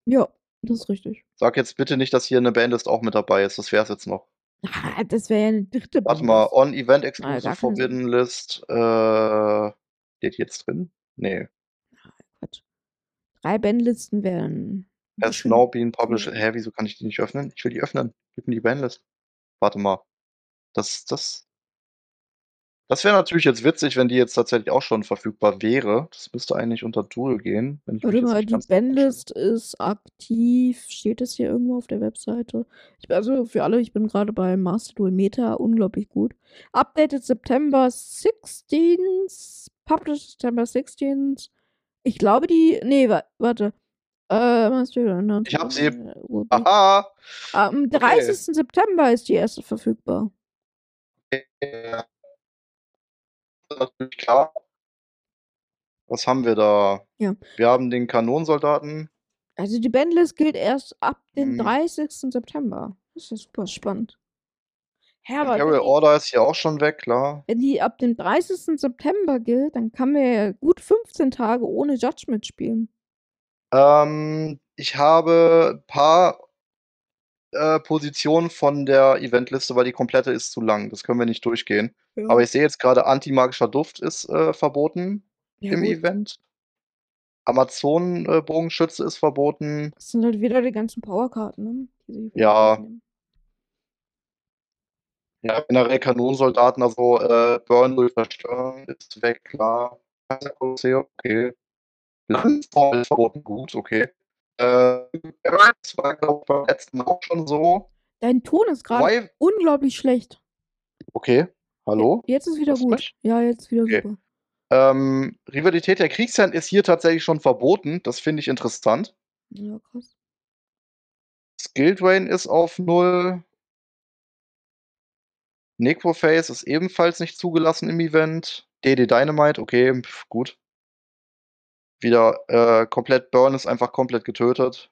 Ja, das ist richtig. Sag jetzt bitte nicht, dass hier 'ne Banlist auch mit dabei ist. Das wär's jetzt noch. Ah, das wäre ja 'ne 3. Warte mal, on Event Ah, Exclusive Sinn. Forbidden List, äh, steht jetzt drin? Ne. Ah, Quatsch. 3 Banlisten wären Has now been published hä, wieso kann ich die nicht öffnen? Ich will die öffnen. Gib mir die Banlist. Warte mal. Das das das wäre natürlich jetzt witzig, wenn die jetzt tatsächlich auch schon verfügbar wäre. Das müsste eigentlich unter Duel gehen, wenn ich mich Warte jetzt mal, nicht die ganz. Banlist ist aktiv. Steht das hier irgendwo auf der Webseite? Ich also, für alle, ich bin grade bei Master Duel Meta, unglaublich gut. Updated September 16th, published September 16th. Ich glaube, die ne, wa warte. Äh, Master Ich habe sie. Duel Aha. Am Okay. 30. September ist die erste verfügbar. Ja. Natürlich klar. Was haben wir da? Ja. Wir haben den Kanonensoldaten. Also, die Banlist gilt erst ab dem Mhm. 30. September. Das ist ja super spannend. Hä, aber Imperial Order ist hier auch schon weg, klar. wenn die ab dem 30. September gilt, dann kann man ja gut 15 Tage ohne Judgement spielen. Ähm, ich habe paar äh, Positionen von der Eventliste, weil die komplette ist zu lang. Das können wir nicht durchgehen. Ja. Aber ich sehe jetzt grade Antimagischer Duft ist, äh, verboten Ja, im gut. Event. Amazonen äh, Bogenschütze ist verboten. Das sind halt wieder die ganzen Powerkarten, ne, Ja. Ja, generell Kanonensoldaten, also, äh, Burn durch Zerstören ist weg, klar. okay. Landform ist verboten, gut, okay. Äh, das war, glaube ich, beim letzten auch schon so. Dein Ton ist Wobei unglaublich schlecht. Okay, hallo? jetzt ist wieder gut. mich? Ja, jetzt wieder Okay. super. Ähm, Rivalität der Kriegsherren ist hier tatsächlich schon verboten. Das finde ich interessant. Ja, krass. Skill Drain ist auf 0. Necrophase ist ebenfalls nicht zugelassen im Event. DD Dynamite, okay, pf, gut. Wieder, äh, komplett Burn ist einfach komplett getötet.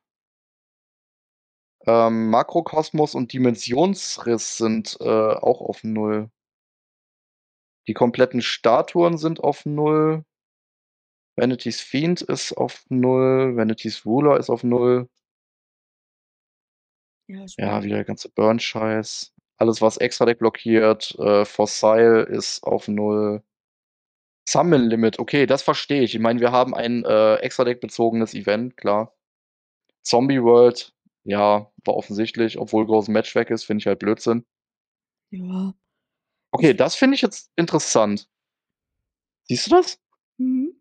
Ähm, Makrokosmos und Dimensionsriss sind, äh, auch auf 0. Die kompletten Statuen sind auf 0. Vanity's Fiend ist auf 0. Vanity's Ruler ist auf 0. Ja, Ja, wieder der ganze Burn-Scheiß. Alles, was Extra-Deck blockiert, äh, Fossil ist auf 0. Summon Limit, okay, das verstehe ich. Ich meine, wir haben ein, äh, Extra-Deck-bezogenes Event, klar. Zombie World, ja, war offensichtlich, obwohl Großes Match weg ist, finde ich halt Blödsinn. Ja. Okay, das finde ich jetzt interessant. Siehst du das? Mhm.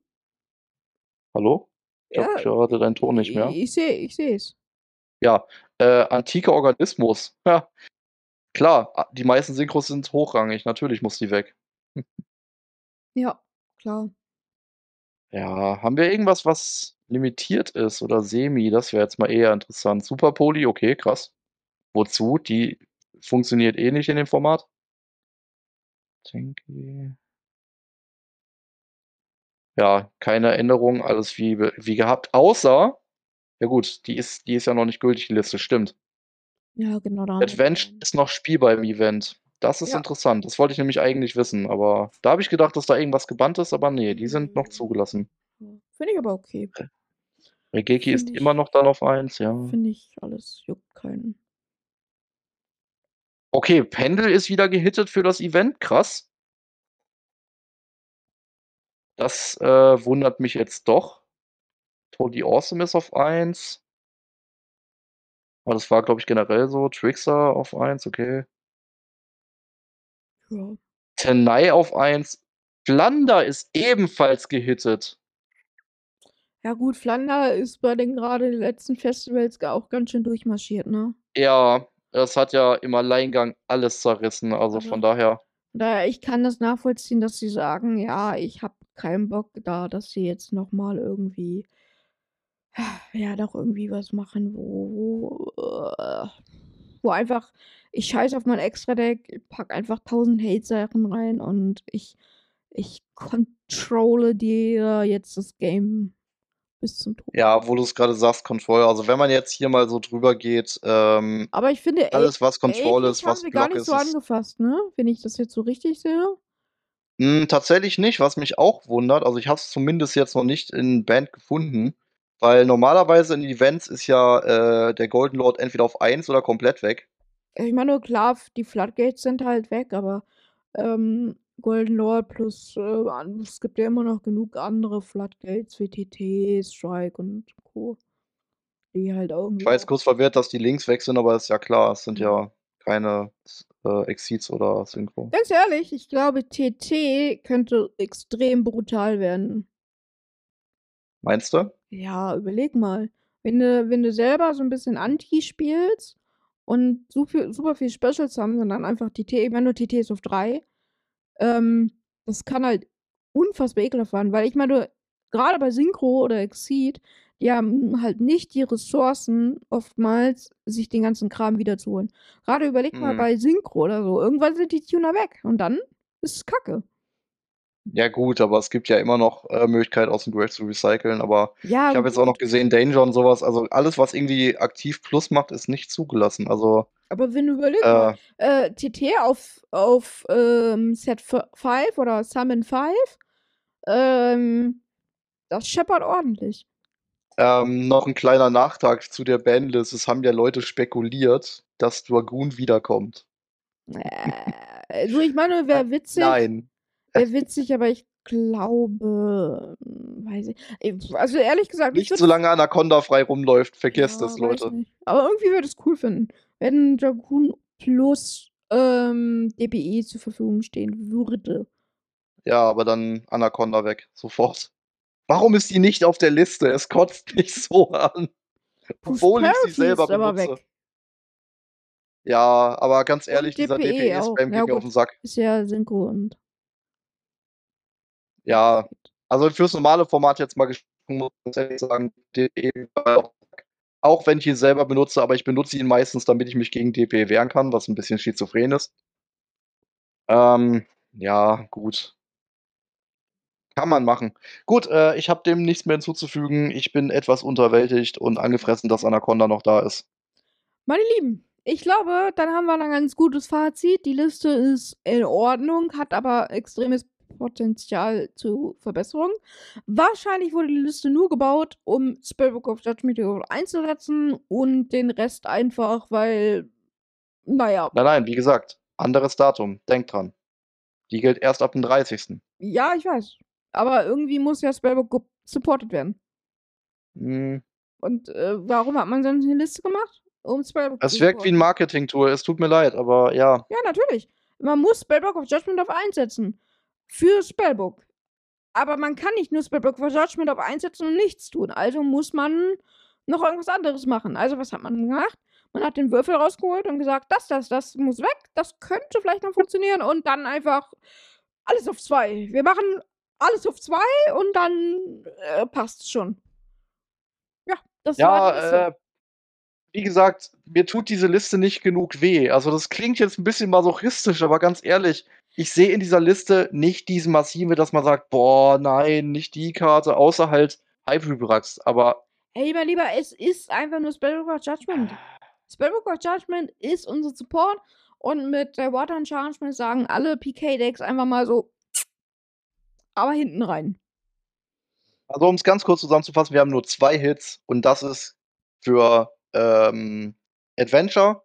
Hallo? Ich Ja, ich höre deinen Ton nicht mehr. ich sehe ich sehe es. Ja, äh, antiker Organismus. Ja. Klar, die meisten Synchros sind hochrangig, natürlich muss die weg. Ja, klar. Ja, haben wir irgendwas, was limitiert ist oder semi? Das wäre jetzt mal eher interessant. Super Poly, okay, krass. Wozu? Die funktioniert eh nicht in dem Format. Tinky. Ja, keine Änderung, alles wie, wie gehabt, außer, ja gut, die ist, die ist ja noch nicht gültig, die Liste, stimmt. Ja, genau. Da haben wir Adventure ist noch spielbar im Event. Das ist Ja. interessant. Das wollte ich nämlich eigentlich wissen, aber da habe ich gedacht, dass da irgendwas gebannt ist, aber nee, die sind noch Mhm. zugelassen. Finde ich aber okay. Regeki ist Find immer ich- noch dann auf 1, ja. Finde ich alles, juckt keinen. Okay, Pendel ist wieder gehittet für das Event, krass. Das äh, wundert mich jetzt doch. Totally Awesome ist auf 1. Aber das war, glaube ich, generell so. Trickster auf 1, okay. Ja. Tenai auf 1. Flander ist ebenfalls gehittet. Ja gut, Flander ist bei den gerade letzten Festivals auch ganz schön durchmarschiert, ne? Ja, das hat ja im Alleingang alles zerrissen. Also Aber- von daher. Daher, ich kann das nachvollziehen, dass sie sagen, ja, ich habe keinen Bock da, dass sie jetzt noch mal irgendwie ja, doch irgendwie was machen, wo äh, wo einfach ich scheiße auf mein Extra-Deck, pack einfach 1000 Hate-Sachen rein und ich ich controle dir jetzt das Game bis zum Tod. Ja, wo du es gerade sagst, Control. Also wenn man jetzt hier mal so drüber geht, ähm, Aber ich finde, ey, alles was Control eigentlich ist, was haben wir gar Block nicht ist, so angefasst, ne? Wenn ich das jetzt so richtig sehe. Hm, tatsächlich nicht, was mich auch wundert. Also ich habe es zumindest jetzt noch nicht in Band gefunden, weil normalerweise in Events ist ja äh, der Golden Lord entweder auf 1 oder komplett weg. Ich meine, klar, f- die Floodgates sind halt weg, aber ähm, Golden Lord plus, äh, es gibt ja immer noch genug andere Floodgates wie TT, Strike und Co. Die halt irgendwie. Ich war jetzt auch- kurz verwirrt, dass die Links weg sind, aber ist ja klar, es sind Mhm. ja keine äh, Exceeds oder Synchro. Ganz ehrlich, ich glaube, TT könnte extrem brutal werden. Meinst du? Ja, überleg mal. Wenn du, wenn du selber so ein bisschen Anti spielst und super, super viel Specials haben, sondern einfach TT, nur TT ist auf 3, ähm, das kann halt unfassbar ekelhaft werden, weil ich meine, gerade bei Synchro oder Exceed, die haben halt nicht die Ressourcen, oftmals sich den ganzen Kram wiederzuholen. Gerade überleg mal Mhm. bei Synchro oder so, irgendwann sind die Tuner weg und dann ist es kacke. Ja gut, aber es gibt ja immer noch äh, Möglichkeit aus dem Grave zu recyceln, aber Ja, ich habe jetzt auch noch gesehen, Danger und sowas, also alles, was irgendwie aktiv Plus macht, ist nicht zugelassen. Also aber wenn du überlegst, mal, äh, äh, TT auf, auf ähm, Set 5 oder Summon 5, ähm, das scheppert ordentlich. ähm, noch ein kleiner Nachtrag zu der Bandlist. Es haben ja Leute spekuliert, dass Dragoon wiederkommt. Äh, also ich meine, wäre witzig, Nein. Wäre witzig, aber ich glaube, hm, weiß ich, ich- also ehrlich gesagt, ich Nicht würd- solange Anaconda frei rumläuft, vergesst Ja, weiß Leute. Aber irgendwie würde ich es cool finden, wenn Dragoon plus ähm, DPI zur Verfügung stehen würde. Ja, aber dann Anaconda weg, sofort. Warum ist die nicht auf der Liste? Es kotzt mich so an. Obwohl ich sie selber benutze. weg. Ja, aber ganz ehrlich, dieser DPE DPE-Spam auch. geht Ja, mir auf den Sack. Ist ja Synchro und. Ja, also fürs normale Format jetzt mal gesprochen, muss ich ehrlich sagen, DPE auch wenn ich ihn selber benutze, aber ich benutze ihn meistens, damit ich mich gegen DPE wehren kann, was ein bisschen schizophren ist. Ähm, ja, gut. Kann man machen. Gut, äh, ich habe dem nichts mehr hinzuzufügen. Ich bin etwas unterwältigt und angefressen, dass Anaconda noch da ist. Meine Lieben, ich glaube, dann haben wir ein ganz gutes Fazit. Die Liste ist in Ordnung, hat aber extremes Potenzial zu Verbesserung. Wahrscheinlich wurde die Liste nur gebaut, um Spellbook of Judgment einzusetzen und den Rest einfach, weil, naja, Nein, nein, wie gesagt, anderes Datum. Denkt dran. Die gilt erst ab dem 30. ja, ich weiß. Aber irgendwie muss ja Spellbook supported werden. Hm, Und äh, warum hat man dann eine Liste gemacht? Um Spellbook Es wirkt wie ein. Marketing-Tool. Es tut mir leid, aber ja. Ja, natürlich. Man muss Spellbook of Judgment auf 1 setzen. Für Spellbook. Aber man kann nicht nur Spellbook of Judgment auf 1 setzen und nichts tun. Also muss man noch irgendwas anderes machen. Also was hat man gemacht? Man hat den Würfel rausgeholt und gesagt, das, das, das muss weg. Das könnte vielleicht noch funktionieren. Und dann einfach alles auf zwei. Wir machen alles auf zwei und dann äh, passt schon. Ja, das war die Ja, Liste. äh, wie gesagt, mir tut diese Liste nicht genug weh. Also, das klingt jetzt 'n bisschen masochistisch, aber ganz ehrlich, ich sehe in dieser Liste nicht diesen Massive, dass man sagt: „Boah, nein, nicht die Karte“, außer halt Hybribrax, aber Ey, mein Lieber, es ist einfach nur Spellbook of Judgment. Spellbook of Judgment ist unser Support und mit der Water Enchantment sagen alle PK-Decks einfach mal so aber hinten rein. Also, um's ganz kurz zusammenzufassen, wir haben nur 2 Hits und das ist für, ähm, Adventure.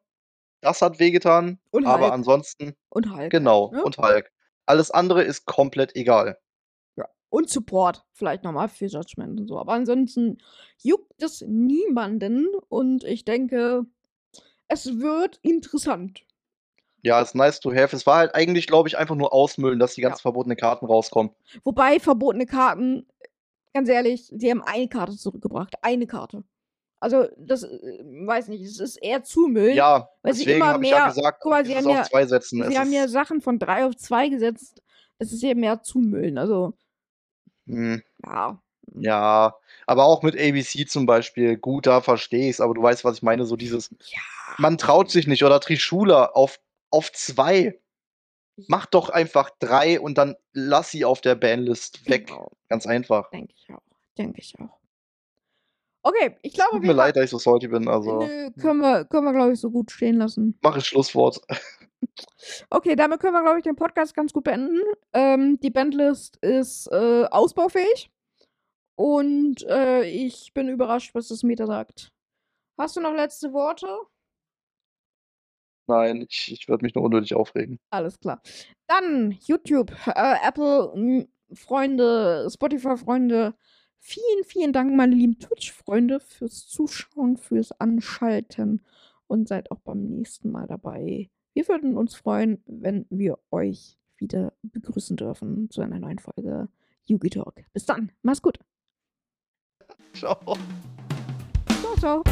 Das hat wehgetan, Und aber Hulk. ansonsten Und Hulk, genau, ne? und Hulk. Alles andere ist komplett egal. Ja, und Support vielleicht noch mal für Judgment und so. Aber ansonsten juckt es niemanden und ich denke, es wird interessant. Ja, ist nice to have. Es war halt eigentlich, glaube ich, einfach nur ausmüllen, dass die Ja. ganzen verbotenen Karten rauskommen. Wobei verbotene Karten, ganz ehrlich, sie haben eine Karte zurückgebracht. Eine Karte. Also, das, äh, weiß nicht, es ist eher Zumüllen, Ja, weil sie deswegen immer habe ich ja mehr gesagt, guck mal, sie haben auf ja 2 setzen. Es sie haben ja Sachen von 3 auf 2 gesetzt. Das ist ja mehr Zumüllen, also Hm. ja. Hm. Ja, aber auch mit ABC zum Beispiel. Gut, da verstehe ich's, aber du weißt, was ich meine, so dieses Ja. man traut sich nicht oder Trishula auf auf 2. Mach doch einfach 3 und dann lass sie auf der Banlist weg. Genau. Ganz einfach. Denke ich auch. Denke ich auch. Okay, ich glaube, Tut mir leid, dass ich so salty bin, also Nö, können wir können wir, glaube ich, so gut stehen lassen. Mach ich Schlusswort. Okay, damit können wir, glaube ich, den Podcast ganz gut beenden. Ähm, die Bandlist ist, äh, ausbaufähig und, äh, ich bin überrascht, was das Meta sagt. Hast du noch letzte Worte? Nein, ich ich würde mich nur unnötig aufregen. Alles klar. Dann YouTube, äh, Apple, hm, Freunde, Spotify-Freunde. Vielen, vielen Dank, meine lieben Twitch-Freunde, fürs Zuschauen, fürs Anschalten und seid auch beim nächsten Mal dabei. Wir würden uns freuen, wenn wir euch wieder begrüßen dürfen zu einer neuen Folge Yugi Talk. Bis dann, mach's gut. Tschau. Ciao, ciao.